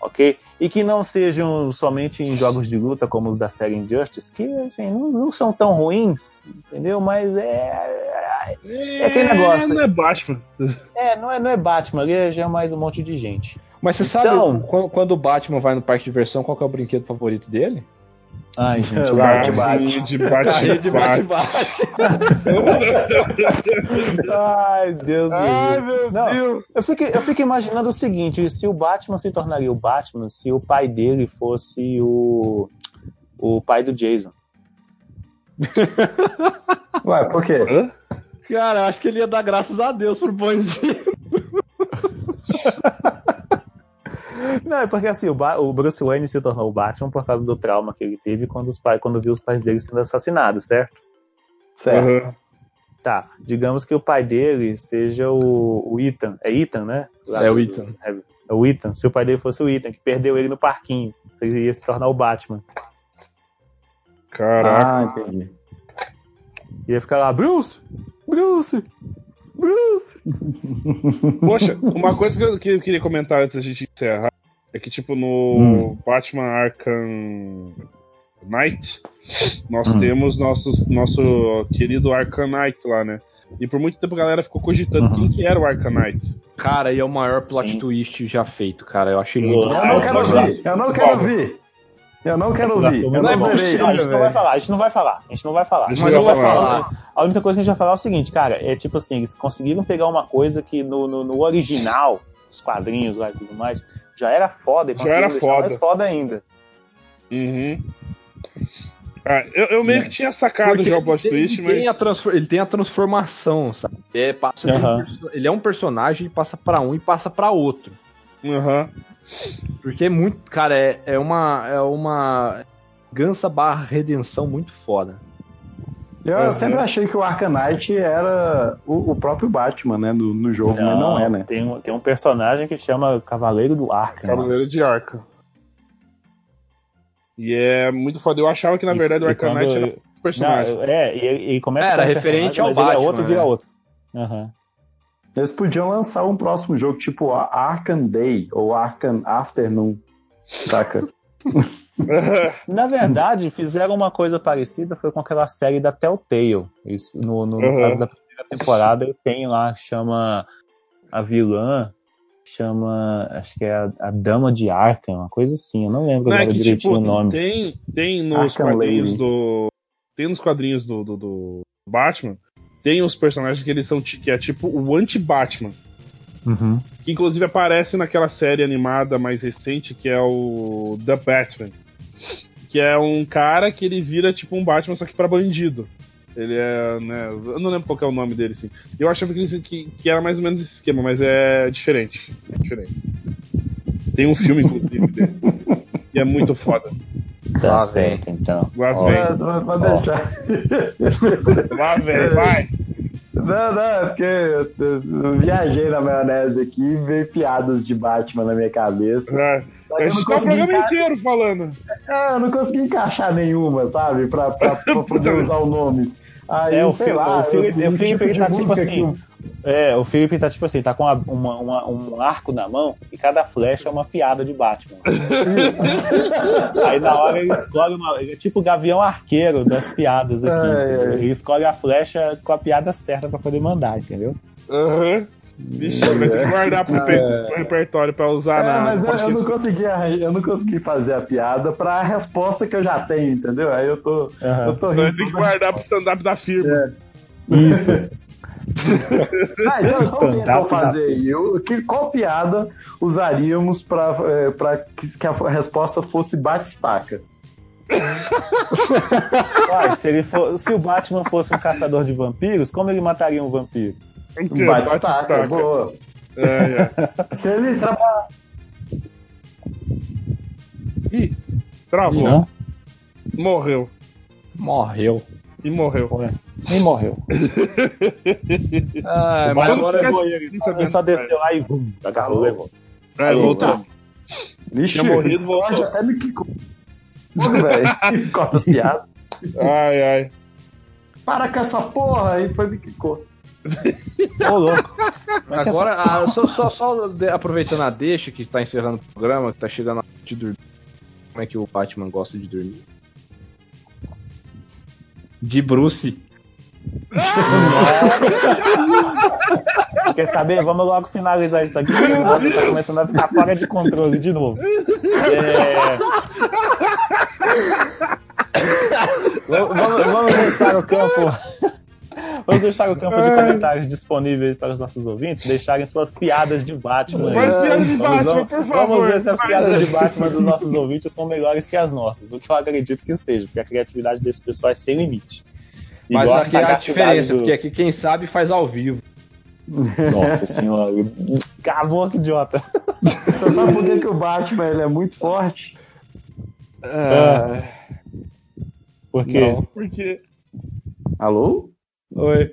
ok? E que não sejam somente em jogos de luta como os da série Injustice, que assim, não, não são tão ruins, entendeu? Mas é. É aquele negócio. Não é Batman. É, não é, não é Batman, ali é já mais um monte de gente. Mas você sabe, Então- quando, quando o Batman vai no parque de diversão, qual que é o brinquedo favorito dele? Ai, gente, Bate, Carrinho de Carrinho de bate-bate. Ai, Deus me Ai, livre. meu Não, Deus. Eu fico, eu fico imaginando o seguinte: se o Batman se tornaria o Batman, se o pai dele fosse o, o pai do Jason. Ué, por quê? Hã? Cara, eu acho que ele ia dar graças a Deus pro bandido. Não, é porque assim, o, Ba- o Bruce Wayne se tornou o Batman por causa do trauma que ele teve quando, os pais, quando viu os pais dele sendo assassinados, certo? Certo. Aham. Tá, digamos que o pai dele seja o, o Ethan. É Ethan, né? Lá É o do- Ethan. É, é o Ethan. Se o pai dele fosse o Ethan, que perdeu ele no parquinho, você ia se tornar o Batman. Caraca. Ah, entendi. Ia ficar lá, Bruce! Bruce! Bruce! Poxa, uma coisa que eu, que eu queria comentar antes da gente encerrar é que, tipo, no Hum. Batman Arkham Knight, nós Hum. temos nossos, nosso querido Arkham Knight lá, né? E por muito tempo a galera ficou cogitando Uhum. quem que era o Arkham Knight. Cara, e é o maior plot Sim. twist já feito, cara. Eu achei muito. Eu Eu não quero ouvir. Eu não quero ouvir. Eu não quero ouvir. Eu Não, não a zerei. gente, não, a gente não vai falar, a gente não vai falar, a gente não vai falar. A gente Mas não vai falar. A única coisa que a gente vai falar é o seguinte, cara, é tipo assim, eles conseguiram pegar uma coisa que no, no, no original, os quadrinhos lá e tudo mais, já era foda e Já conseguiram era deixar foda. mais foda ainda. Uhum. Ah, eu, eu meio que tinha sacado Porque já o plot ele, twist, tem a mas. transfor- ele tem a transformação, sabe? É, passa de um ele é um personagem e passa pra um e passa pra outro. Aham. Porque é muito. Cara, é, é uma. É uma. Gansa barra redenção muito foda. Eu, eu sempre achei que o Arcanite era o, o próprio Batman, né? No, no jogo, mas não é, né? Tem, um- tem um personagem que chama Cavaleiro do Arkham. Cavaleiro de Arkham. E é muito foda. Eu achava que, na E- verdade, o e Arkham quando- Knight era um personagem. Não, é, e ele começa Era referente ao mas ele é Batman, outro, né? vira outro. Aham. Eles podiam lançar um próximo jogo, tipo Arkham Day ou Arkham Afternoon, saca? Na verdade, fizeram uma coisa parecida, foi com aquela série da Telltale. Isso, no no, no Uhum. caso da primeira temporada, tem lá, chama a vilã, chama, acho que é a, a Dama de Arkham, uma coisa assim, eu não lembro Não, é agora que, direitinho tipo, o nome. Tem, tem nos Arkham quadrinhos Lady. do. Tem nos quadrinhos do, do, do Batman. Tem os personagens que eles são que é tipo o anti-Batman. Uhum. Que inclusive aparece naquela série animada mais recente que é o The Batman. Que é um cara que ele vira tipo um Batman, só que pra bandido. Ele é, né? Eu não lembro qual é o nome dele, assim. Eu achava que, que, que era mais ou menos esse esquema, mas é diferente. É diferente. Tem um filme, inclusive, dele. E é muito foda. Tá Lá certo, então. Lá Ó, vem. Pode pode deixar. Lá vem, vai. Não, não, é porque eu, eu- eu viajei na maionese aqui e veio piadas de Batman na minha cabeça. Só que A eu não tá o programa inteiro falando. é, eu não consegui encaixar nenhuma, sabe? Pra, pra, pra poder usar o nome. Aí, É, o sei lá, o Filipe- eu- o Filipe, ele de tá tipo assim, que- É, o Felipe tá tipo assim, tá com uma- uma- uma- um arco na mão e cada flecha é uma piada de Batman. Aí na hora ele escolhe uma. Ele é tipo o gavião arqueiro das piadas aqui. É, é. Ele escolhe a flecha com a piada certa pra poder mandar, entendeu? Aham. Vixe, vai ter que guardar pro, reper- pro repertório pra usar É, na. mas eu, eu não consegui, eu não consegui fazer a piada pra resposta que eu já tenho, entendeu? Aí eu tô, eu tô Vai rindo. ter que guardar pro stand-up da firma. Isso. Ah, então, então tentam fazer aí. Que, qual piada usaríamos pra, é, pra que, que a resposta fosse batistaca? Uai, se, ele for- se o Batman fosse um caçador de vampiros, como ele mataria um vampiro? Um batistaca, boa. É, é. Se ele trabalha. Ih, travou. Não? Morreu. Morreu. E morreu. Nem morreu. Ah, O mas agora. ele, ele só desceu lá e vum, agarrou, levou. É, voltou. Vixe, Tinha morrido, esse voltou. Até me quicou. velho. Corta piadas. Ai, ai. Para com essa porra aí, foi me quicou. Ô, louco. É é Agora, ah, só, só, só de- aproveitando a deixa que tá encerrando o programa, que tá chegando a de dormir. Como é que o Batman gosta de dormir? De Bruce. Quer saber? Vamos logo finalizar isso aqui. porque O negócio tá começando a ficar fora de controle de novo. É... Vamos, vamos deixar o campo. Vamos deixar o campo de comentários disponível para os nossos ouvintes deixarem suas piadas de Batman. aí. Mais piada de Vamos- Batman, vamos- por favor. Vamos ver se as piadas de Batman dos nossos ouvintes são melhores que as nossas. O que eu acredito que seja, porque a criatividade desse pessoal é sem limite. Mas Igual aqui é a sagacidade diferença, do- porque aqui quem sabe faz ao vivo. Nossa senhora. Cavou que idiota. Você sabe por que, que o Batman ele é muito forte? Ah. Por quê? Não. Porque. Alô? Oi.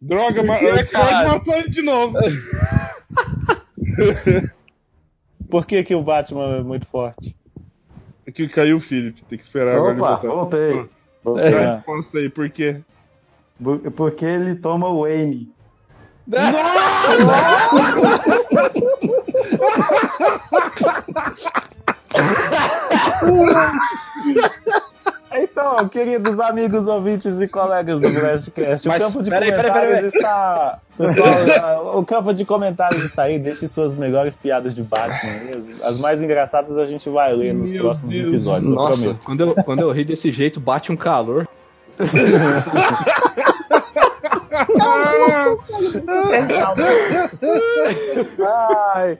Droga, mas o matou ele de novo. Por que, que o Batman é muito forte? Aqui caiu o Felipe, tem que esperar agora ele Opa, voltei. É. resposta aí, por quê? Porque ele toma o Wayne. Então, queridos amigos, ouvintes e colegas do Blastcast, o campo de peraí, peraí, comentários peraí. está. Pessoal, ah, o campo de comentários está aí. Deixe suas melhores piadas de Batman. As, as mais engraçadas a gente vai ler nos Meu próximos Deus. episódios, eu Nossa, prometo. quando eu, quando eu ri desse jeito, bate um calor. Ai,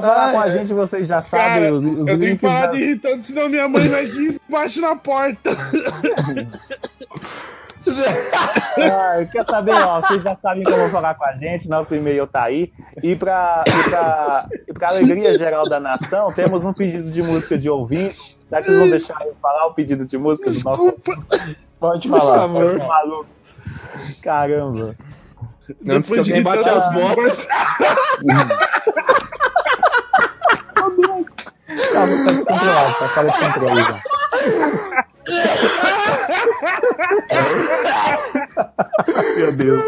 pra falar com a gente, vocês já sabem os, os eu tenho que links. parar de rir tanto, senão minha mãe vai vir embaixo na porta. Ai, quer saber, ó, vocês já sabem como falar com a gente, nosso e-mail tá aí. E pra, e pra, e pra alegria geral da nação, temos um pedido de música de ouvinte. Será que vocês vão deixar eu falar o pedido de música do nosso Pode falar, Por favor. maluco. Caramba. Antes que Depois de alguém bate as botas. Tá, tá descontrolado, tá fora de controle já. Meu Deus.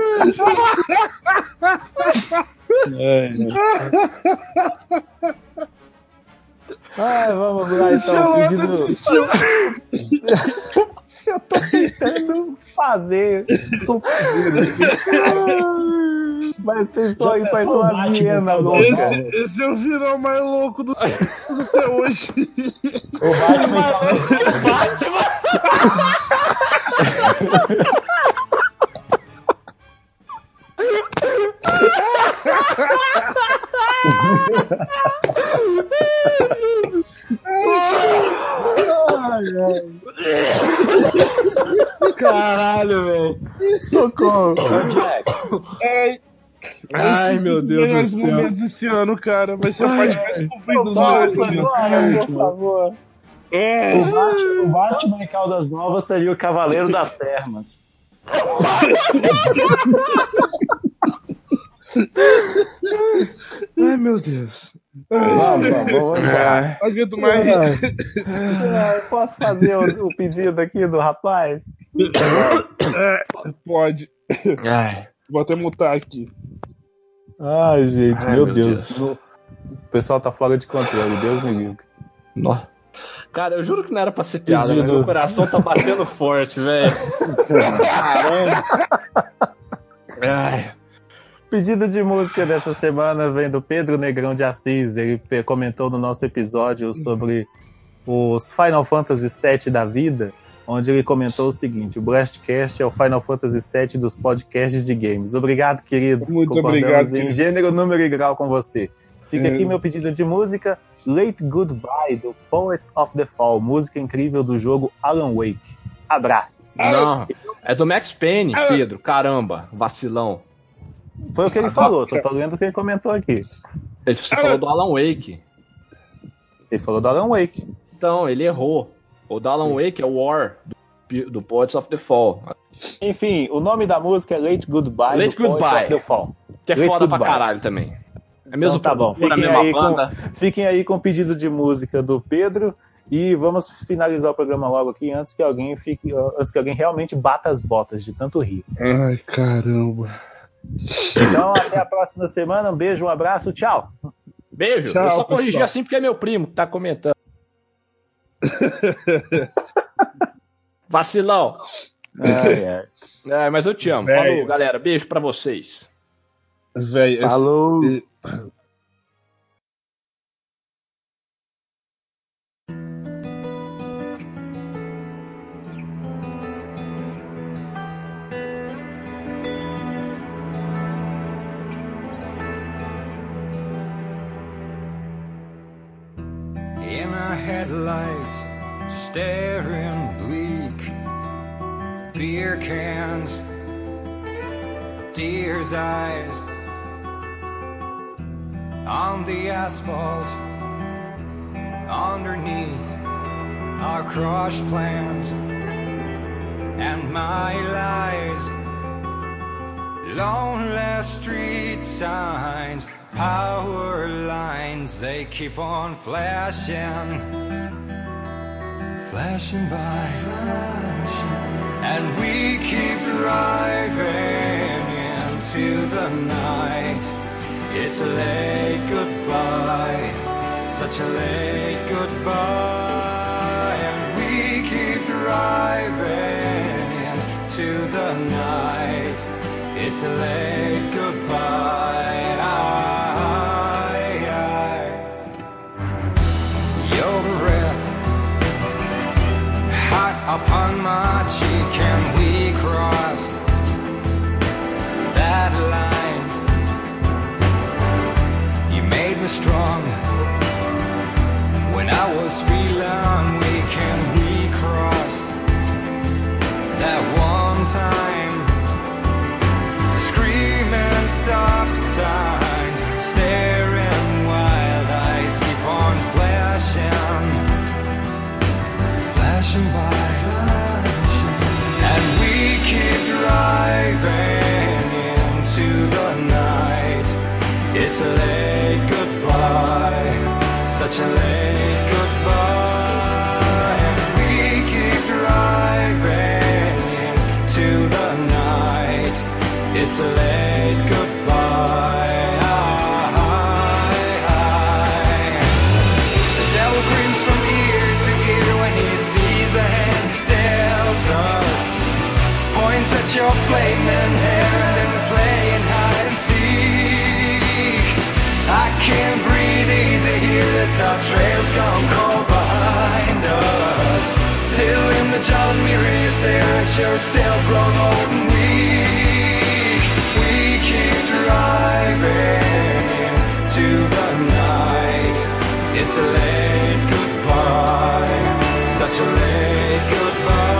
Ai, vamos lá então. Pedido... Eu tô tentando fazer o. Mas vocês estão aí fazendo o uma Batman, louca. Esse, esse é o final mais louco do até hoje. O Batman fala Caralho, velho. socorro. Ai, Ai, meu Deus melhores do céu. momentos desse ano, cara. Vai ser a parte mais comprida agora, por favor. É. O Batman, o Batman em Caldas Novas seria o Cavaleiro das Termas. Ai, meu Deus. Vamos, vamos, vamos lá. Aguento mais. Ah, posso fazer o, o pedido aqui do rapaz? Pode. Ai. Vou até mutar aqui. Ai, gente, Ai, meu, meu Deus. No- O pessoal tá fora de controle, Deus me livre. Nó. Cara, eu juro que não era pra ser piada, Pedido. mas meu coração tá batendo forte, velho. Caramba. Ai. Pedido de música dessa semana vem do Pedro Negrão de Assis. Ele comentou no nosso episódio sobre os Final Fantasy VII da vida, onde ele comentou o seguinte: o Blastcast é o Final Fantasy VII dos podcasts de games. Obrigado, querido. Muito Concordamos obrigado, Em gênero, número e grau com você. Fica É. aqui meu pedido de música. Late Goodbye, do Poets of the Fall, música incrível do jogo Alan Wake. Abraços. Não, é do Max Payne, Pedro. Caramba, vacilão. Foi o que ele falou, só tô lendo o que ele comentou aqui. Ele- Você falou do Alan Wake. Ele falou do Alan Wake. Então, ele errou. O do Alan Wake é War, do, do Poets of the Fall. Enfim, o nome da música é Late Goodbye Late do Goodbye. of the Fall. Que é Late foda pra Goodbye. caralho também. É mesmo Então tá bom, fiquem mesma aí, com, banda. fiquem aí com o pedido de música do Pedro e vamos finalizar o programa logo aqui antes que alguém fique, antes que alguém realmente bata as botas de tanto rir. Ai, caramba. Então até a próxima semana, um beijo, um abraço, tchau. Beijo. Tchau, eu só corrigi pessoal. assim porque é meu primo que tá comentando. Vacilão. É, mas eu te amo. Velho. Falou, galera. Beijo pra vocês. Véi, esse- Falou. in headlights, staring bleak. Beer cans, deer's eyes on the asphalt underneath our crushed plans and my lies. Lonely street signs, power lines, they keep on flashing, flashing by. And we keep driving into the night. It's a late goodbye, such a late goodbye. And we keep driving into the night. It's a late goodbye. Upon my cheek, and we crossed that line. You made me strong stare at yourself grown old and weak. We keep driving to the night. It's a late goodbye, such a late goodbye.